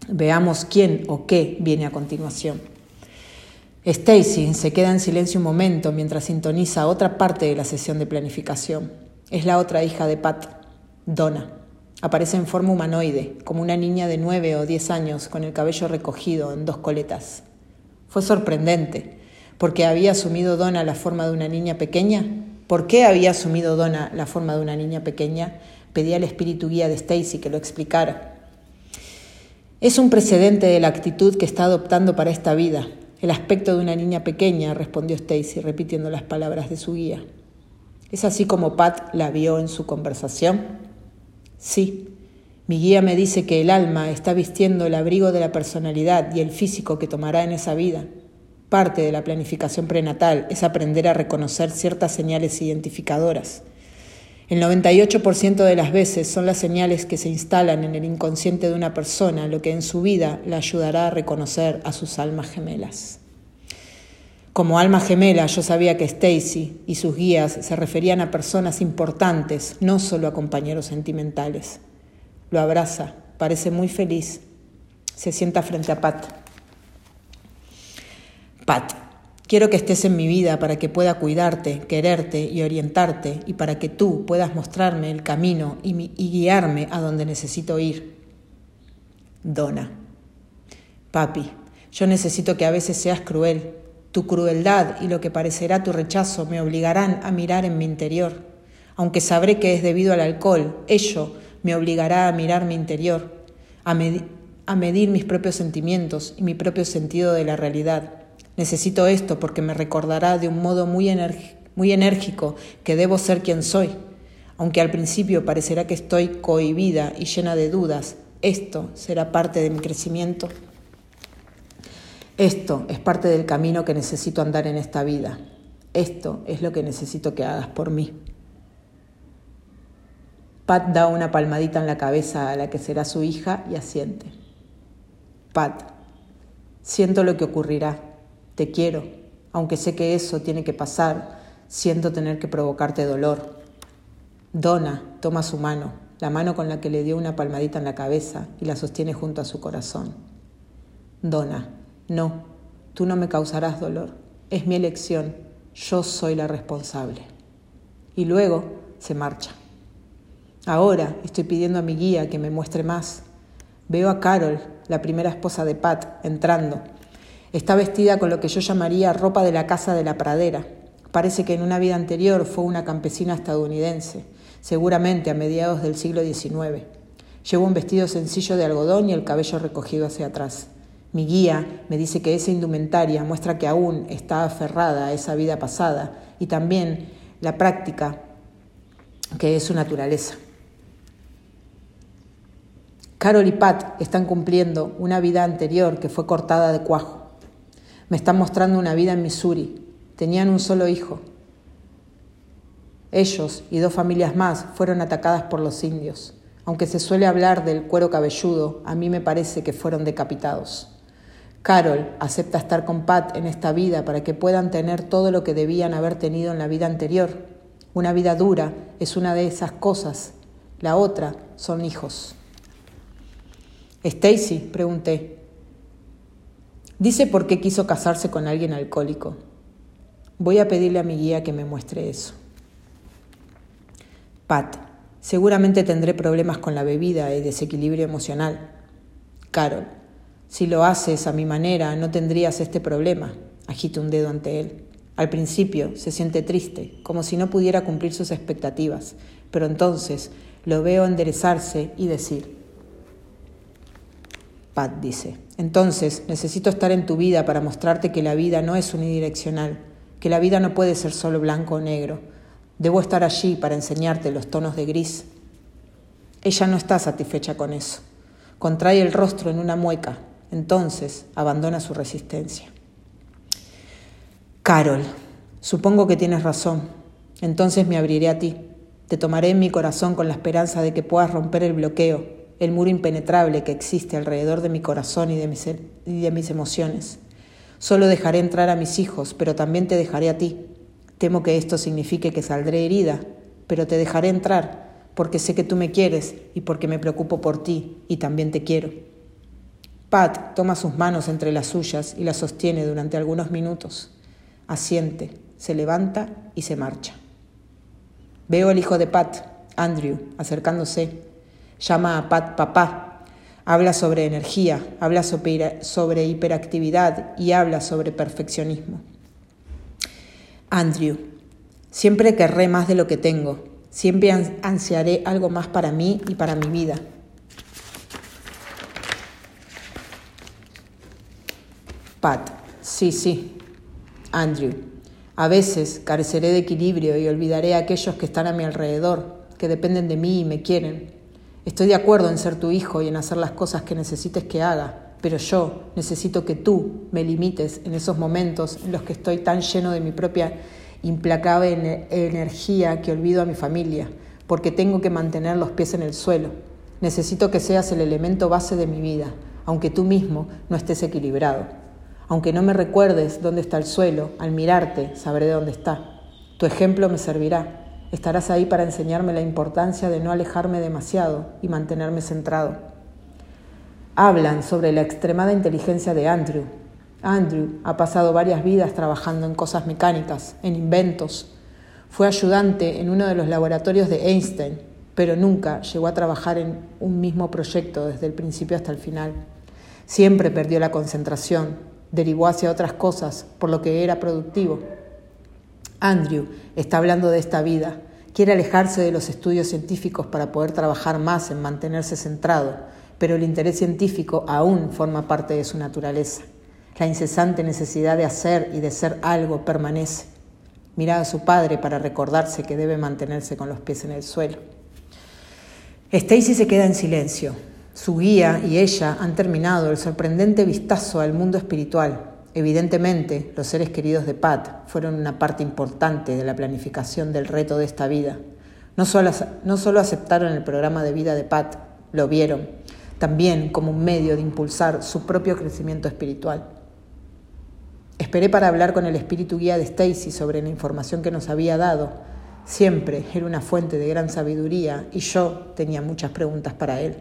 Veamos quién o qué viene a continuación. Stacy se queda en silencio un momento mientras sintoniza otra parte de la sesión de planificación. Es la otra hija de Pat, Donna. Aparece en forma humanoide, como una niña de nueve o diez años con el cabello recogido en dos coletas. Fue sorprendente, porque había asumido Donna la forma de una niña pequeña. ¿Por qué había asumido Donna la forma de una niña pequeña? Pedí al espíritu guía de Stacy que lo explicara. Es un precedente de la actitud que está adoptando para esta vida. El aspecto de una niña pequeña, respondió Stacy, repitiendo las palabras de su guía. ¿Es así como Pat la vio en su conversación? Sí. Mi guía me dice que el alma está vistiendo el abrigo de la personalidad y el físico que tomará en esa vida. Parte de la planificación prenatal es aprender a reconocer ciertas señales identificadoras. El 98% de las veces son las señales que se instalan en el inconsciente de una persona lo que en su vida le ayudará a reconocer a sus almas gemelas. Como alma gemela yo sabía que Stacy y sus guías se referían a personas importantes, no solo a compañeros sentimentales. Lo abraza, parece muy feliz. Se sienta frente a. Pat, quiero que estés en mi vida para que pueda cuidarte, quererte y orientarte y para que tú puedas mostrarme el camino y, guiarme a donde necesito ir. Dona. Papi, yo necesito que a veces seas cruel. Tu crueldad y lo que parecerá tu rechazo me obligarán a mirar en mi interior. Aunque sabré que es debido al alcohol, ello me obligará a mirar mi interior, a, a medir mis propios sentimientos y mi propio sentido de la realidad. Necesito esto porque me recordará de un modo muy, muy enérgico que debo ser quien soy. Aunque al principio parecerá que estoy cohibida y llena de dudas, esto será parte de mi crecimiento. Esto es parte del camino que necesito andar en esta vida. Esto es lo que necesito que hagas por mí. Pat da una palmadita en la cabeza a la que será su hija y asiente. Pat, siento lo que ocurrirá. Te quiero, aunque sé que eso tiene que pasar, siento tener que provocarte dolor. Donna toma su mano, la mano con la que le dio una palmadita en la cabeza y la sostiene junto a su corazón. Donna, no, tú no me causarás dolor. Es mi elección, yo soy la responsable. Y luego se marcha. Ahora estoy pidiendo a mi guía que me muestre más. Veo a Carol, la primera esposa de Pat, entrando. Está vestida con lo que yo llamaría ropa de la casa de la pradera. Parece que en una vida anterior fue una campesina estadounidense, seguramente a mediados del siglo XIX. Lleva un vestido sencillo de algodón y el cabello recogido hacia atrás. Mi guía me dice que esa indumentaria muestra que aún está aferrada a esa vida pasada y también la práctica que es su naturaleza. Carol y Pat están cumpliendo una vida anterior que fue cortada de cuajo. Me están mostrando una vida en Missouri. Tenían un solo hijo. Ellos y dos familias más fueron atacadas por los indios. Aunque se suele hablar del cuero cabelludo, a mí me parece que fueron decapitados. Carol acepta estar con Pat en esta vida para que puedan tener todo lo que debían haber tenido en la vida anterior. Una vida dura es una de esas cosas. La otra son hijos. Stacy, pregunté, Dice por qué quiso casarse con alguien alcohólico. Voy a pedirle a mi guía que me muestre eso. Pat, seguramente tendré problemas con la bebida y desequilibrio emocional. Carol, si lo haces a mi manera no tendrías este problema. Agito un dedo ante él. Al principio se siente triste, como si no pudiera cumplir sus expectativas, pero entonces lo veo enderezarse y decir, Pat dice, entonces necesito estar en tu vida para mostrarte que la vida no es unidireccional, que la vida no puede ser solo blanco o negro. Debo estar allí para enseñarte los tonos de gris. Ella no está satisfecha con eso. Contrae el rostro en una mueca, entonces abandona su resistencia. Carol, supongo que tienes razón. Entonces me abriré a ti. Te tomaré en mi corazón con la esperanza de que puedas romper el bloqueo el muro impenetrable que existe alrededor de mi corazón y de mis, y de mis emociones. Solo dejaré entrar a mis hijos, pero también te dejaré a ti. Temo que esto signifique que saldré herida, pero te dejaré entrar, porque sé que tú me quieres y porque me preocupo por ti y también te quiero. Pat toma sus manos entre las suyas y las sostiene durante algunos minutos. Asiente, se levanta y se marcha. Veo al hijo de Pat, Andrew, acercándose llama a Pat papá, habla sobre energía, habla sobre, hiperactividad y habla sobre perfeccionismo. Andrew, siempre querré más de lo que tengo, siempre ansiaré algo más para mí y para mi vida. Pat, sí, sí. Andrew, a veces careceré de equilibrio y olvidaré a aquellos que están a mi alrededor, que dependen de mí y me quieren. Estoy de acuerdo en ser tu hijo y en hacer las cosas que necesites que haga, pero yo necesito que tú me limites en esos momentos en los que estoy tan lleno de mi propia implacable energía que olvido a mi familia, porque tengo que mantener los pies en el suelo. Necesito que seas el elemento base de mi vida, aunque tú mismo no estés equilibrado. Aunque no me recuerdes dónde está el suelo, al mirarte sabré dónde está. Tu ejemplo me servirá. Estarás ahí para enseñarme la importancia de no alejarme demasiado y mantenerme centrado. Hablan sobre la extremada inteligencia de Andrew. Andrew ha pasado varias vidas trabajando en cosas mecánicas, en inventos. Fue ayudante en uno de los laboratorios de Einstein, pero nunca llegó a trabajar en un mismo proyecto desde el principio hasta el final. Siempre perdió la concentración, derivó hacia otras cosas, por lo que era productivo. Andrew está hablando de esta vida. Quiere alejarse de los estudios científicos para poder trabajar más en mantenerse centrado pero el interés científico aún forma parte de su naturaleza. La incesante necesidad de hacer y de ser algo permanece. Mira a su padre para recordarse que debe mantenerse con los pies en el suelo. Stacy se queda en silencio. Su guía y ella han terminado el sorprendente vistazo al mundo espiritual. Evidentemente, los seres queridos de Pat fueron una parte importante de la planificación del reto de esta vida. No solo, no solo aceptaron el programa de vida de Pat, lo vieron, también como un medio de impulsar su propio crecimiento espiritual. Esperé para hablar con el espíritu guía de Stacy sobre la información que nos había dado. Siempre era una fuente de gran sabiduría y yo tenía muchas preguntas para él.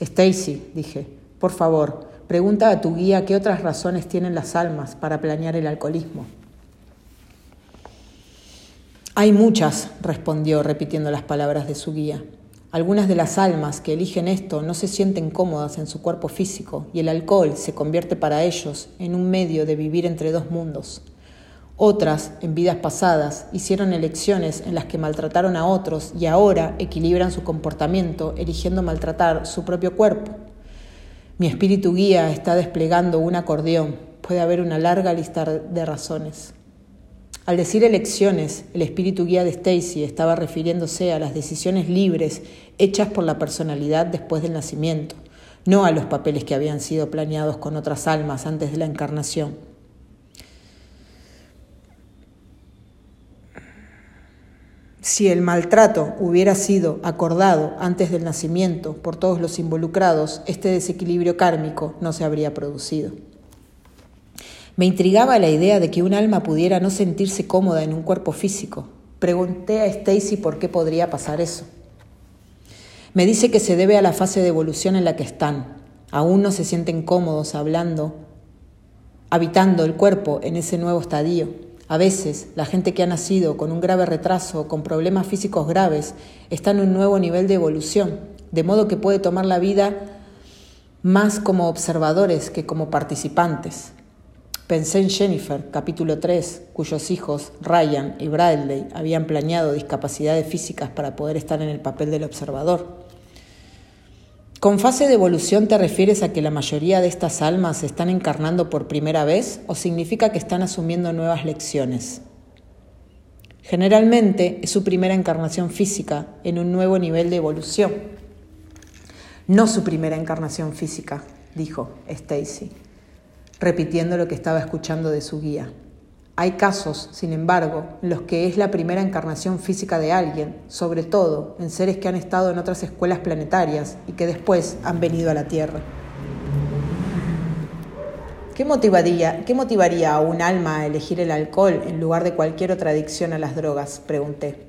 Stacy, dije, por favor, pregunta a tu guía qué otras razones tienen las almas para planear el alcoholismo. Hay muchas, respondió repitiendo las palabras de su guía. Algunas de las almas que eligen esto no se sienten cómodas en su cuerpo físico y el alcohol se convierte para ellos en un medio de vivir entre dos mundos. Otras, en vidas pasadas, hicieron elecciones en las que maltrataron a otros y ahora equilibran su comportamiento eligiendo maltratar su propio cuerpo. Mi espíritu guía está desplegando un acordeón. Puede haber una larga lista de razones. Al decir elecciones, el espíritu guía de Stacy estaba refiriéndose a las decisiones libres hechas por la personalidad después del nacimiento, no a los papeles que habían sido planeados con otras almas antes de la encarnación. Si el maltrato hubiera sido acordado antes del nacimiento por todos los involucrados, este desequilibrio kármico no se habría producido. Me intrigaba la idea de que un alma pudiera no sentirse cómoda en un cuerpo físico. Pregunté a Stacy por qué podría pasar eso. Me dice que se debe a la fase de evolución en la que están. Aún no se sienten cómodos hablando, habitando el cuerpo en ese nuevo estadio. A veces, la gente que ha nacido con un grave retraso con problemas físicos graves está en un nuevo nivel de evolución, de modo que puede tomar la vida más como observadores que como participantes. Pensé en Jennifer, capítulo 3, cuyos hijos, Ryan y Bradley, habían planeado discapacidades físicas para poder estar en el papel del observador. ¿Con fase de evolución te refieres a que la mayoría de estas almas se están encarnando por primera vez o significa que están asumiendo nuevas lecciones? Generalmente es su primera encarnación física en un nuevo nivel de evolución. No su primera encarnación física, dijo Stacy repitiendo lo que estaba escuchando de su guía. Hay casos, sin embargo, en los que es la primera encarnación física de alguien, sobre todo en seres que han estado en otras escuelas planetarias y que después han venido a la Tierra. ¿Qué motivaría, ¿Qué motivaría a un alma a elegir el alcohol en lugar de cualquier otra adicción a las drogas? Pregunté.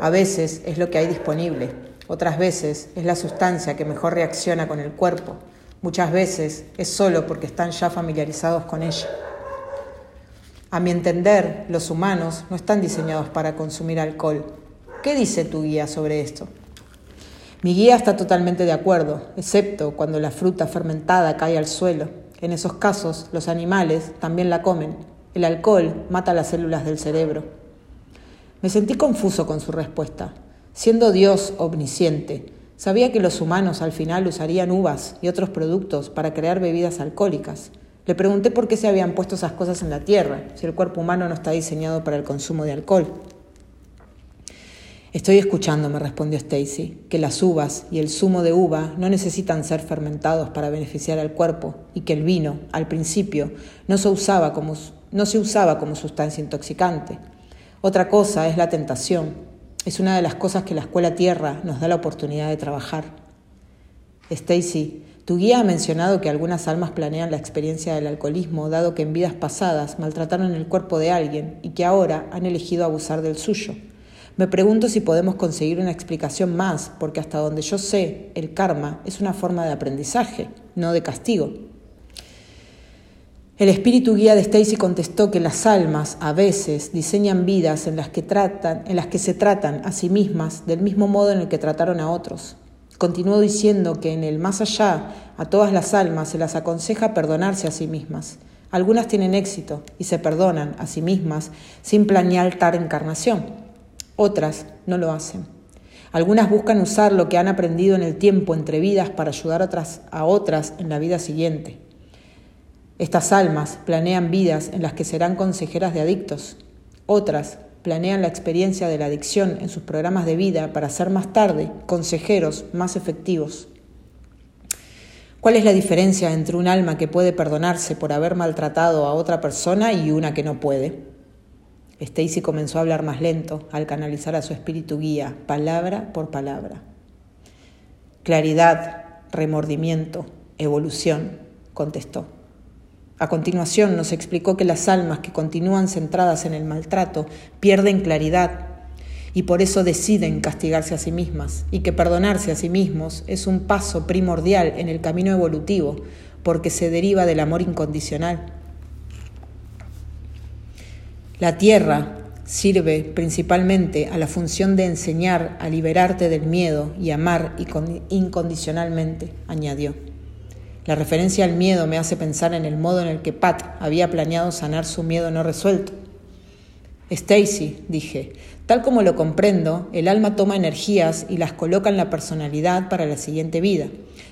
A veces es lo que hay disponible, otras veces es la sustancia que mejor reacciona con el cuerpo Muchas veces es solo porque están ya familiarizados con ella. A mi entender, los humanos no están diseñados para consumir alcohol. ¿Qué dice tu guía sobre esto? Mi guía está totalmente de acuerdo, excepto cuando la fruta fermentada cae al suelo. En esos casos, los animales también la comen. El alcohol mata las células del cerebro. Me sentí confuso con su respuesta. Siendo Dios omnisciente, Sabía que los humanos al final usarían uvas y otros productos para crear bebidas alcohólicas. Le pregunté por qué se habían puesto esas cosas en la Tierra, si el cuerpo humano no está diseñado para el consumo de alcohol. Estoy escuchando, me respondió Stacy, que las uvas y el zumo de uva no necesitan ser fermentados para beneficiar al cuerpo y que el vino, al principio, no se usaba como, no se usaba como sustancia intoxicante. Otra cosa es la tentación. Es una de las cosas que la Escuela Tierra nos da la oportunidad de trabajar. Stacy, tu guía ha mencionado que algunas almas planean la experiencia del alcoholismo dado que en vidas pasadas maltrataron el cuerpo de alguien y que ahora han elegido abusar del suyo. Me pregunto si podemos conseguir una explicación más, porque hasta donde yo sé, el karma es una forma de aprendizaje, no de castigo. El espíritu guía de Stacy contestó que las almas a veces diseñan vidas en las que tratan, en las que se tratan a sí mismas del mismo modo en el que trataron a otros. Continuó diciendo que en el más allá a todas las almas se las aconseja perdonarse a sí mismas. Algunas tienen éxito y se perdonan a sí mismas sin planear tal encarnación. Otras no lo hacen. Algunas buscan usar lo que han aprendido en el tiempo entre vidas para ayudar a otras en la vida siguiente. Estas almas planean vidas en las que serán consejeras de adictos. Otras planean la experiencia de la adicción en sus programas de vida para ser más tarde consejeros más efectivos. ¿Cuál es la diferencia entre un alma que puede perdonarse por haber maltratado a otra persona y una que no puede? Stacy comenzó a hablar más lento al canalizar a su espíritu guía, palabra por palabra. Claridad, remordimiento, evolución, contestó. A continuación nos explicó que las almas que continúan centradas en el maltrato pierden claridad y por eso deciden castigarse a sí mismas y que perdonarse a sí mismos es un paso primordial en el camino evolutivo porque se deriva del amor incondicional la tierra sirve principalmente a la función de enseñar a liberarte del miedo y amar incondicionalmente, añadió. La referencia al miedo me hace pensar en el modo en el que Pat había planeado sanar su miedo no resuelto. Stacy, dije, tal como lo comprendo, el alma toma energías y las coloca en la personalidad para la siguiente vida,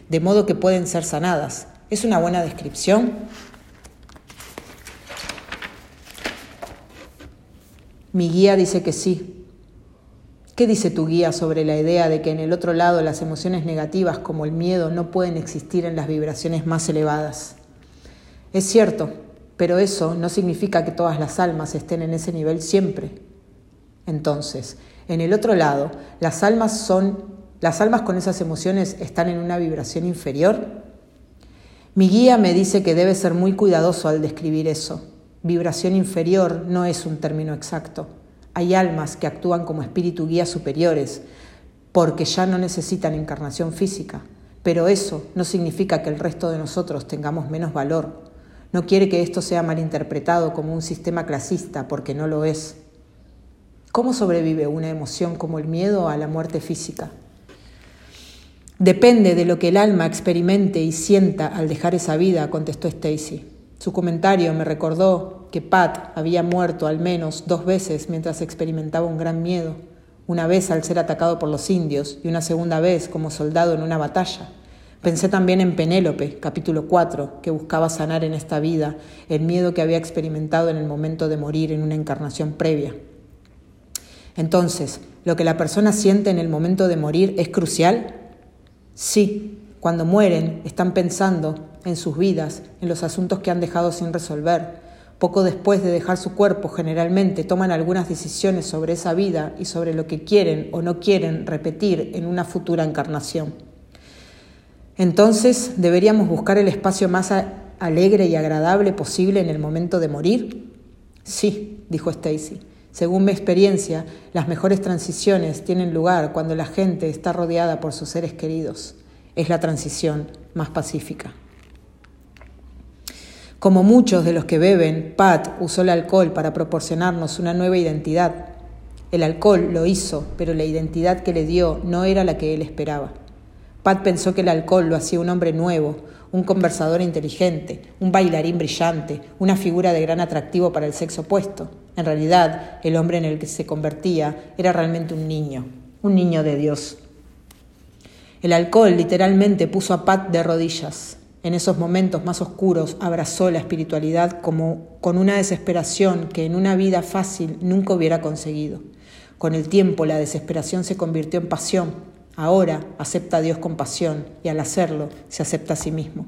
de modo que pueden ser sanadas. ¿Es una buena descripción? Mi guía dice que sí. ¿Qué dice tu guía sobre la idea de que en el otro lado las emociones negativas como el miedo no pueden existir en las vibraciones más elevadas? Es cierto, pero eso no significa que todas las almas estén en ese nivel siempre. Entonces, en el otro lado, las almas son las almas con esas emociones están en una vibración inferior. Mi guía me dice que debe ser muy cuidadoso al describir eso Vibración inferior no es un término exacto. Hay almas que actúan como espíritu guía superiores porque ya no necesitan encarnación física, pero eso no significa que el resto de nosotros tengamos menos valor. No quiere que esto sea malinterpretado como un sistema clasista porque no lo es. ¿Cómo sobrevive una emoción como el miedo a la muerte física? Depende de lo que el alma experimente y sienta al dejar esa vida, contestó Stacy. Su comentario me recordó que Pat había muerto al menos dos veces mientras experimentaba un gran miedo, una vez al ser atacado por los indios y una segunda vez como soldado en una batalla. Pensé también en Penélope, capítulo 4, que buscaba sanar en esta vida el miedo que había experimentado en el momento de morir en una encarnación previa. Entonces, ¿lo que la persona siente en el momento de morir es crucial? Sí, cuando mueren están pensando en sus vidas, en los asuntos que han dejado sin resolver. Poco después de dejar su cuerpo, generalmente toman algunas decisiones sobre esa vida y sobre lo que quieren o no quieren repetir en una futura encarnación. Entonces, ¿deberíamos buscar el espacio más alegre y agradable posible en el momento de morir? Sí, dijo Stacy. Según mi experiencia, las mejores transiciones tienen lugar cuando la gente está rodeada por sus seres queridos. Es la transición más pacífica. Como muchos de los que beben, Pat usó el alcohol para proporcionarnos una nueva identidad. El alcohol lo hizo, pero la identidad que le dio no era la que él esperaba. Pat pensó que el alcohol lo hacía un hombre nuevo, un conversador inteligente, un bailarín brillante, una figura de gran atractivo para el sexo opuesto. En realidad, el hombre en el que se convertía era realmente un niño, un niño de Dios. El alcohol literalmente puso a Pat de rodillas. En esos momentos más oscuros abrazó la espiritualidad como con una desesperación que en una vida fácil nunca hubiera conseguido. Con el tiempo la desesperación se convirtió en pasión. Ahora acepta a Dios con pasión y al hacerlo se acepta a sí mismo.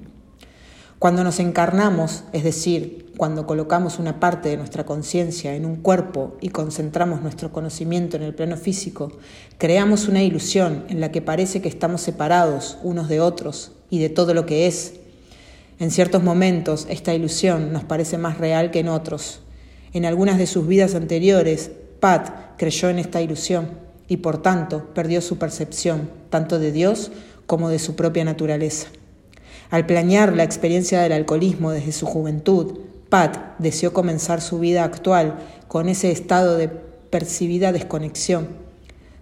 Cuando nos encarnamos, es decir, cuando colocamos una parte de nuestra conciencia en un cuerpo y concentramos nuestro conocimiento en el plano físico, creamos una ilusión en la que parece que estamos separados unos de otros y de todo lo que es. En ciertos momentos esta ilusión nos parece más real que en otros. En algunas de sus vidas anteriores, Pat creyó en esta ilusión y por tanto perdió su percepción tanto de Dios como de su propia naturaleza. Al planear la experiencia del alcoholismo desde su juventud, Pat deseó comenzar su vida actual con ese estado de percibida desconexión.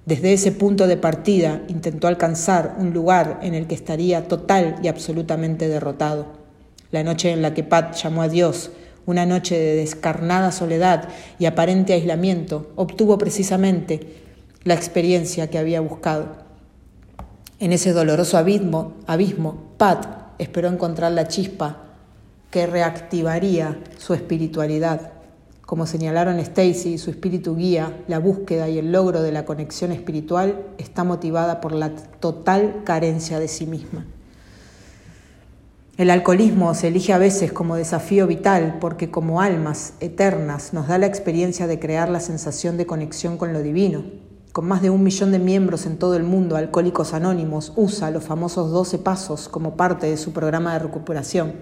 Desde ese punto de partida intentó alcanzar un lugar en el que estaría total y absolutamente derrotado. La noche en la que Pat llamó a Dios, una noche de descarnada soledad y aparente aislamiento, obtuvo precisamente la experiencia que había buscado. En ese doloroso abismo, abismo Pat esperó encontrar la chispa que reactivaría su espiritualidad. Como señalaron Stacy su espíritu guía, la búsqueda y el logro de la conexión espiritual está motivada por la total carencia de sí misma. El alcoholismo se elige a veces como desafío vital porque como almas eternas nos da la experiencia de crear la sensación de conexión con lo divino, con más de un millón de miembros en todo el mundo, Alcohólicos Anónimos usa los famosos 12 pasos como parte de su programa de recuperación.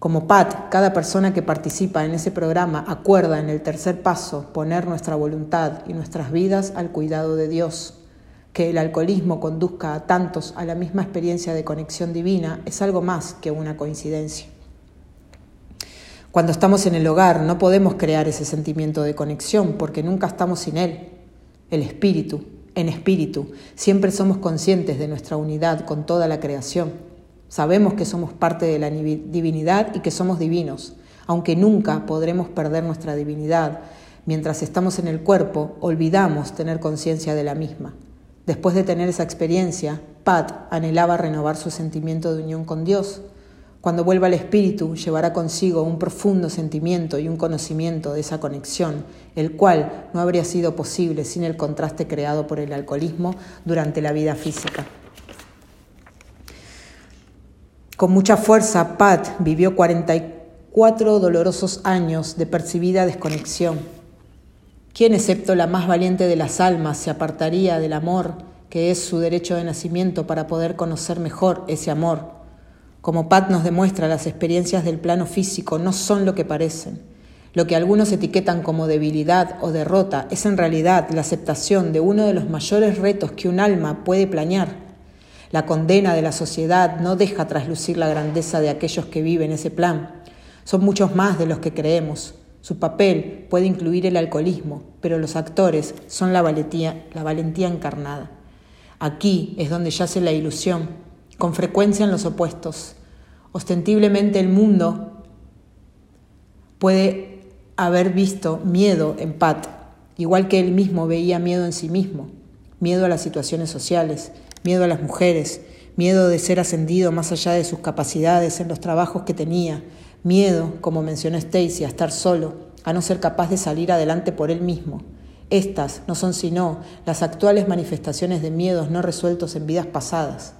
Como PAT, cada persona que participa en ese programa acuerda en el tercer paso poner nuestra voluntad y nuestras vidas al cuidado de Dios. Que el alcoholismo conduzca a tantos a la misma experiencia de conexión divina es algo más que una coincidencia. Cuando estamos en el hogar no podemos crear ese sentimiento de conexión porque nunca estamos sin él el espíritu, en espíritu. Siempre somos conscientes de nuestra unidad con toda la creación. Sabemos que somos parte de la divinidad y que somos divinos, aunque nunca podremos perder nuestra divinidad. Mientras estamos en el cuerpo, olvidamos tener conciencia de la misma. Después de tener esa experiencia, Pat anhelaba renovar su sentimiento de unión con Dios, cuando vuelva al espíritu, llevará consigo un profundo sentimiento y un conocimiento de esa conexión, el cual no habría sido posible sin el contraste creado por el alcoholismo durante la vida física. Con mucha fuerza, Pat vivió 44 dolorosos años de percibida desconexión. ¿Quién, excepto la más valiente de las almas, se apartaría del amor que es su derecho de nacimiento para poder conocer mejor ese amor? Como Pat nos demuestra, las experiencias del plano físico no son lo que parecen. Lo que algunos etiquetan como debilidad o derrota es en realidad la aceptación de uno de los mayores retos que un alma puede planear. La condena de la sociedad no deja traslucir la grandeza de aquellos que viven ese plan. Son muchos más de los que creemos. Su papel puede incluir el alcoholismo, pero los actores son la valentía, la valentía encarnada. Aquí es donde yace la ilusión, con frecuencia en los opuestos. Ostentiblemente el mundo puede haber visto miedo en Pat, igual que él mismo veía miedo en sí mismo, miedo a las situaciones sociales, miedo a las mujeres, miedo de ser ascendido más allá de sus capacidades en los trabajos que tenía, miedo, como mencionó Stacy, a estar solo, a no ser capaz de salir adelante por él mismo. Estas no son sino las actuales manifestaciones de miedos no resueltos en vidas pasadas.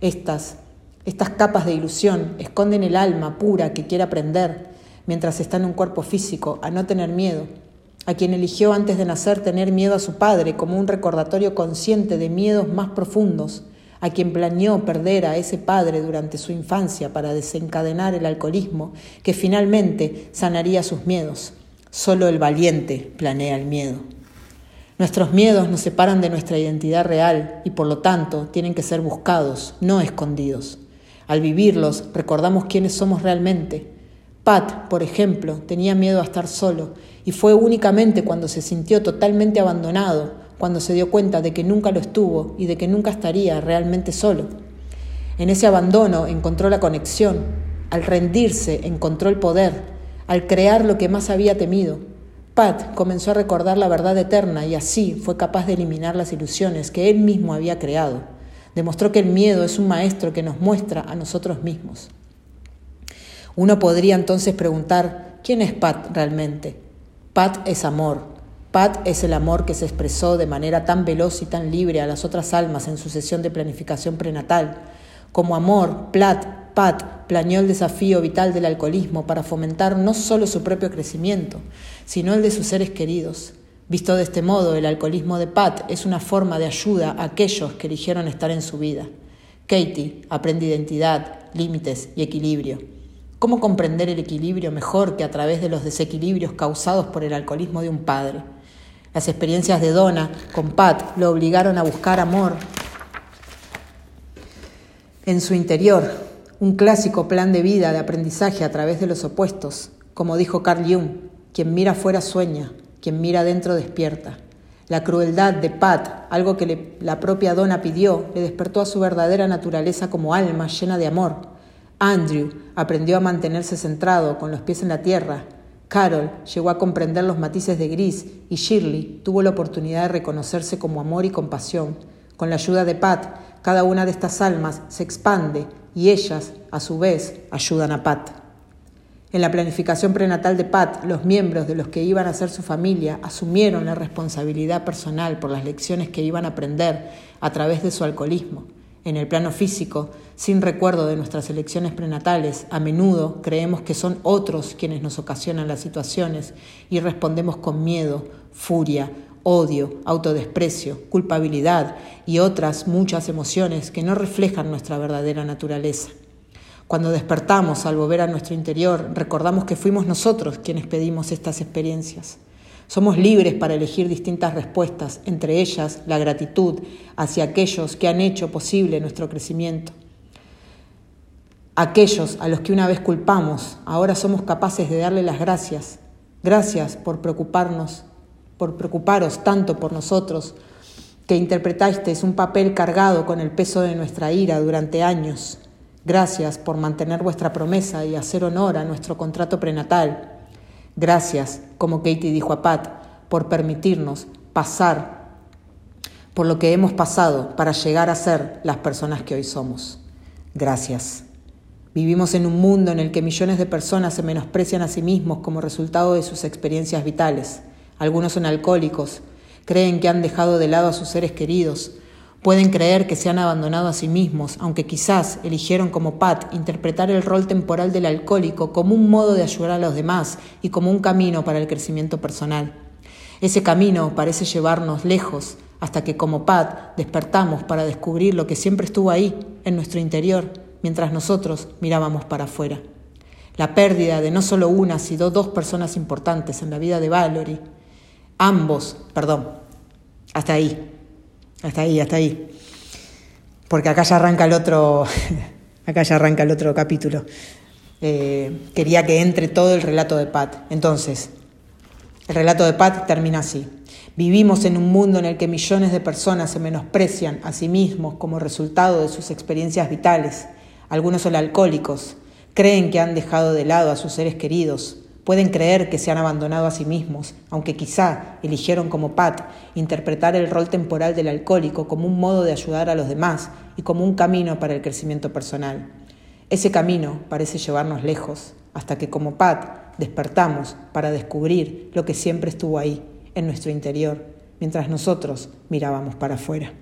Estas, estas capas de ilusión esconden el alma pura que quiere aprender mientras está en un cuerpo físico a no tener miedo, a quien eligió antes de nacer tener miedo a su padre como un recordatorio consciente de miedos más profundos, a quien planeó perder a ese padre durante su infancia para desencadenar el alcoholismo que finalmente sanaría sus miedos. Solo el valiente planea el miedo. Nuestros miedos nos separan de nuestra identidad real y por lo tanto tienen que ser buscados, no escondidos. Al vivirlos recordamos quiénes somos realmente. Pat, por ejemplo, tenía miedo a estar solo y fue únicamente cuando se sintió totalmente abandonado, cuando se dio cuenta de que nunca lo estuvo y de que nunca estaría realmente solo. En ese abandono encontró la conexión, al rendirse encontró el poder, al crear lo que más había temido, Pat comenzó a recordar la verdad eterna y así fue capaz de eliminar las ilusiones que él mismo había creado. Demostró que el miedo es un maestro que nos muestra a nosotros mismos. Uno podría entonces preguntar, ¿quién es Pat realmente? Pat es amor. Pat es el amor que se expresó de manera tan veloz y tan libre a las otras almas en su sesión de planificación prenatal. Como amor, Platt, Pat planeó el desafío vital del alcoholismo para fomentar no solo su propio crecimiento, sino el de sus seres queridos. Visto de este modo, el alcoholismo de Pat es una forma de ayuda a aquellos que eligieron estar en su vida. Katie aprende identidad, límites y equilibrio. ¿Cómo comprender el equilibrio mejor que a través de los desequilibrios causados por el alcoholismo de un padre? Las experiencias de Donna con Pat lo obligaron a buscar amor en su interior, un clásico plan de vida de aprendizaje a través de los opuestos. Como dijo Carl Jung, quien mira fuera sueña, quien mira dentro despierta. La crueldad de Pat, algo que la propia Donna pidió, le despertó a su verdadera naturaleza como alma llena de amor. Andrew aprendió a mantenerse centrado, con los pies en la tierra, Carol llegó a comprender los matices de gris y Shirley tuvo la oportunidad de reconocerse como amor y compasión. Con la ayuda de Pat, cada una de estas almas se expande y ellas, a su vez, ayudan a Pat. En la planificación prenatal de Pat, los miembros de los que iban a ser su familia asumieron la responsabilidad personal por las lecciones que iban a aprender a través de su alcoholismo. En el plano físico, sin recuerdo de nuestras elecciones prenatales, a menudo creemos que son otros quienes nos ocasionan las situaciones y respondemos con miedo, furia, odio, autodesprecio, culpabilidad y otras muchas emociones que no reflejan nuestra verdadera naturaleza. Cuando despertamos al volver a nuestro interior, recordamos que fuimos nosotros quienes pedimos estas experiencias. Somos libres para elegir distintas respuestas, entre ellas la gratitud hacia aquellos que han hecho posible nuestro crecimiento. Aquellos a los que una vez culpamos, ahora somos capaces de darle las gracias. Gracias por preocuparnos, por preocuparos tanto por nosotros, que interpretasteis un papel cargado con el peso de nuestra ira durante años. Gracias por mantener vuestra promesa y hacer honor a nuestro contrato prenatal. Gracias, como Katie dijo a Pat, por permitirnos pasar por lo que hemos pasado para llegar a ser las personas que hoy somos. Gracias. Vivimos en un mundo en el que millones de personas se menosprecian a sí mismos como resultado de sus experiencias vitales. Algunos son alcohólicos, creen que han dejado de lado a sus seres queridos, Pueden creer que se han abandonado a sí mismos, aunque quizás eligieron como Pat interpretar el rol temporal del alcohólico como un modo de ayudar a los demás y como un camino para el crecimiento personal. Ese camino parece llevarnos lejos hasta que como Pat despertamos para descubrir lo que siempre estuvo ahí, en nuestro interior, mientras nosotros mirábamos para afuera. La pérdida de no solo una, sino dos personas importantes en la vida de Valerie. Ambos, perdón, hasta ahí. Hasta ahí, hasta ahí. Porque acá ya arranca el otro, acá ya arranca el otro capítulo. Eh, quería que entre todo el relato de Pat. Entonces, el relato de Pat termina así. Vivimos en un mundo en el que millones de personas se menosprecian a sí mismos como resultado de sus experiencias vitales. Algunos son alcohólicos, creen que han dejado de lado a sus seres queridos, Pueden creer que se han abandonado a sí mismos, aunque quizá eligieron como Pat interpretar el rol temporal del alcohólico como un modo de ayudar a los demás y como un camino para el crecimiento personal. Ese camino parece llevarnos lejos, hasta que como Pat despertamos para descubrir lo que siempre estuvo ahí, en nuestro interior, mientras nosotros mirábamos para afuera.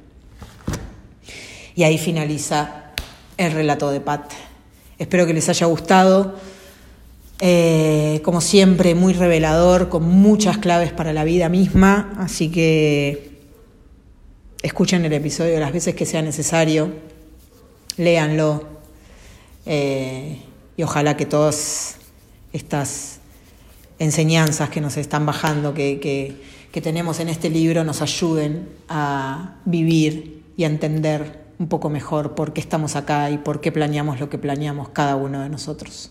Y ahí finaliza el relato de Pat. Espero que les haya gustado. Eh, como siempre, muy revelador, con muchas claves para la vida misma, así que escuchen el episodio las veces que sea necesario, léanlo eh, y ojalá que todas estas enseñanzas que nos están bajando, que, que tenemos en este libro, nos ayuden a vivir y a entender un poco mejor por qué estamos acá y por qué planeamos lo que planeamos cada uno de nosotros.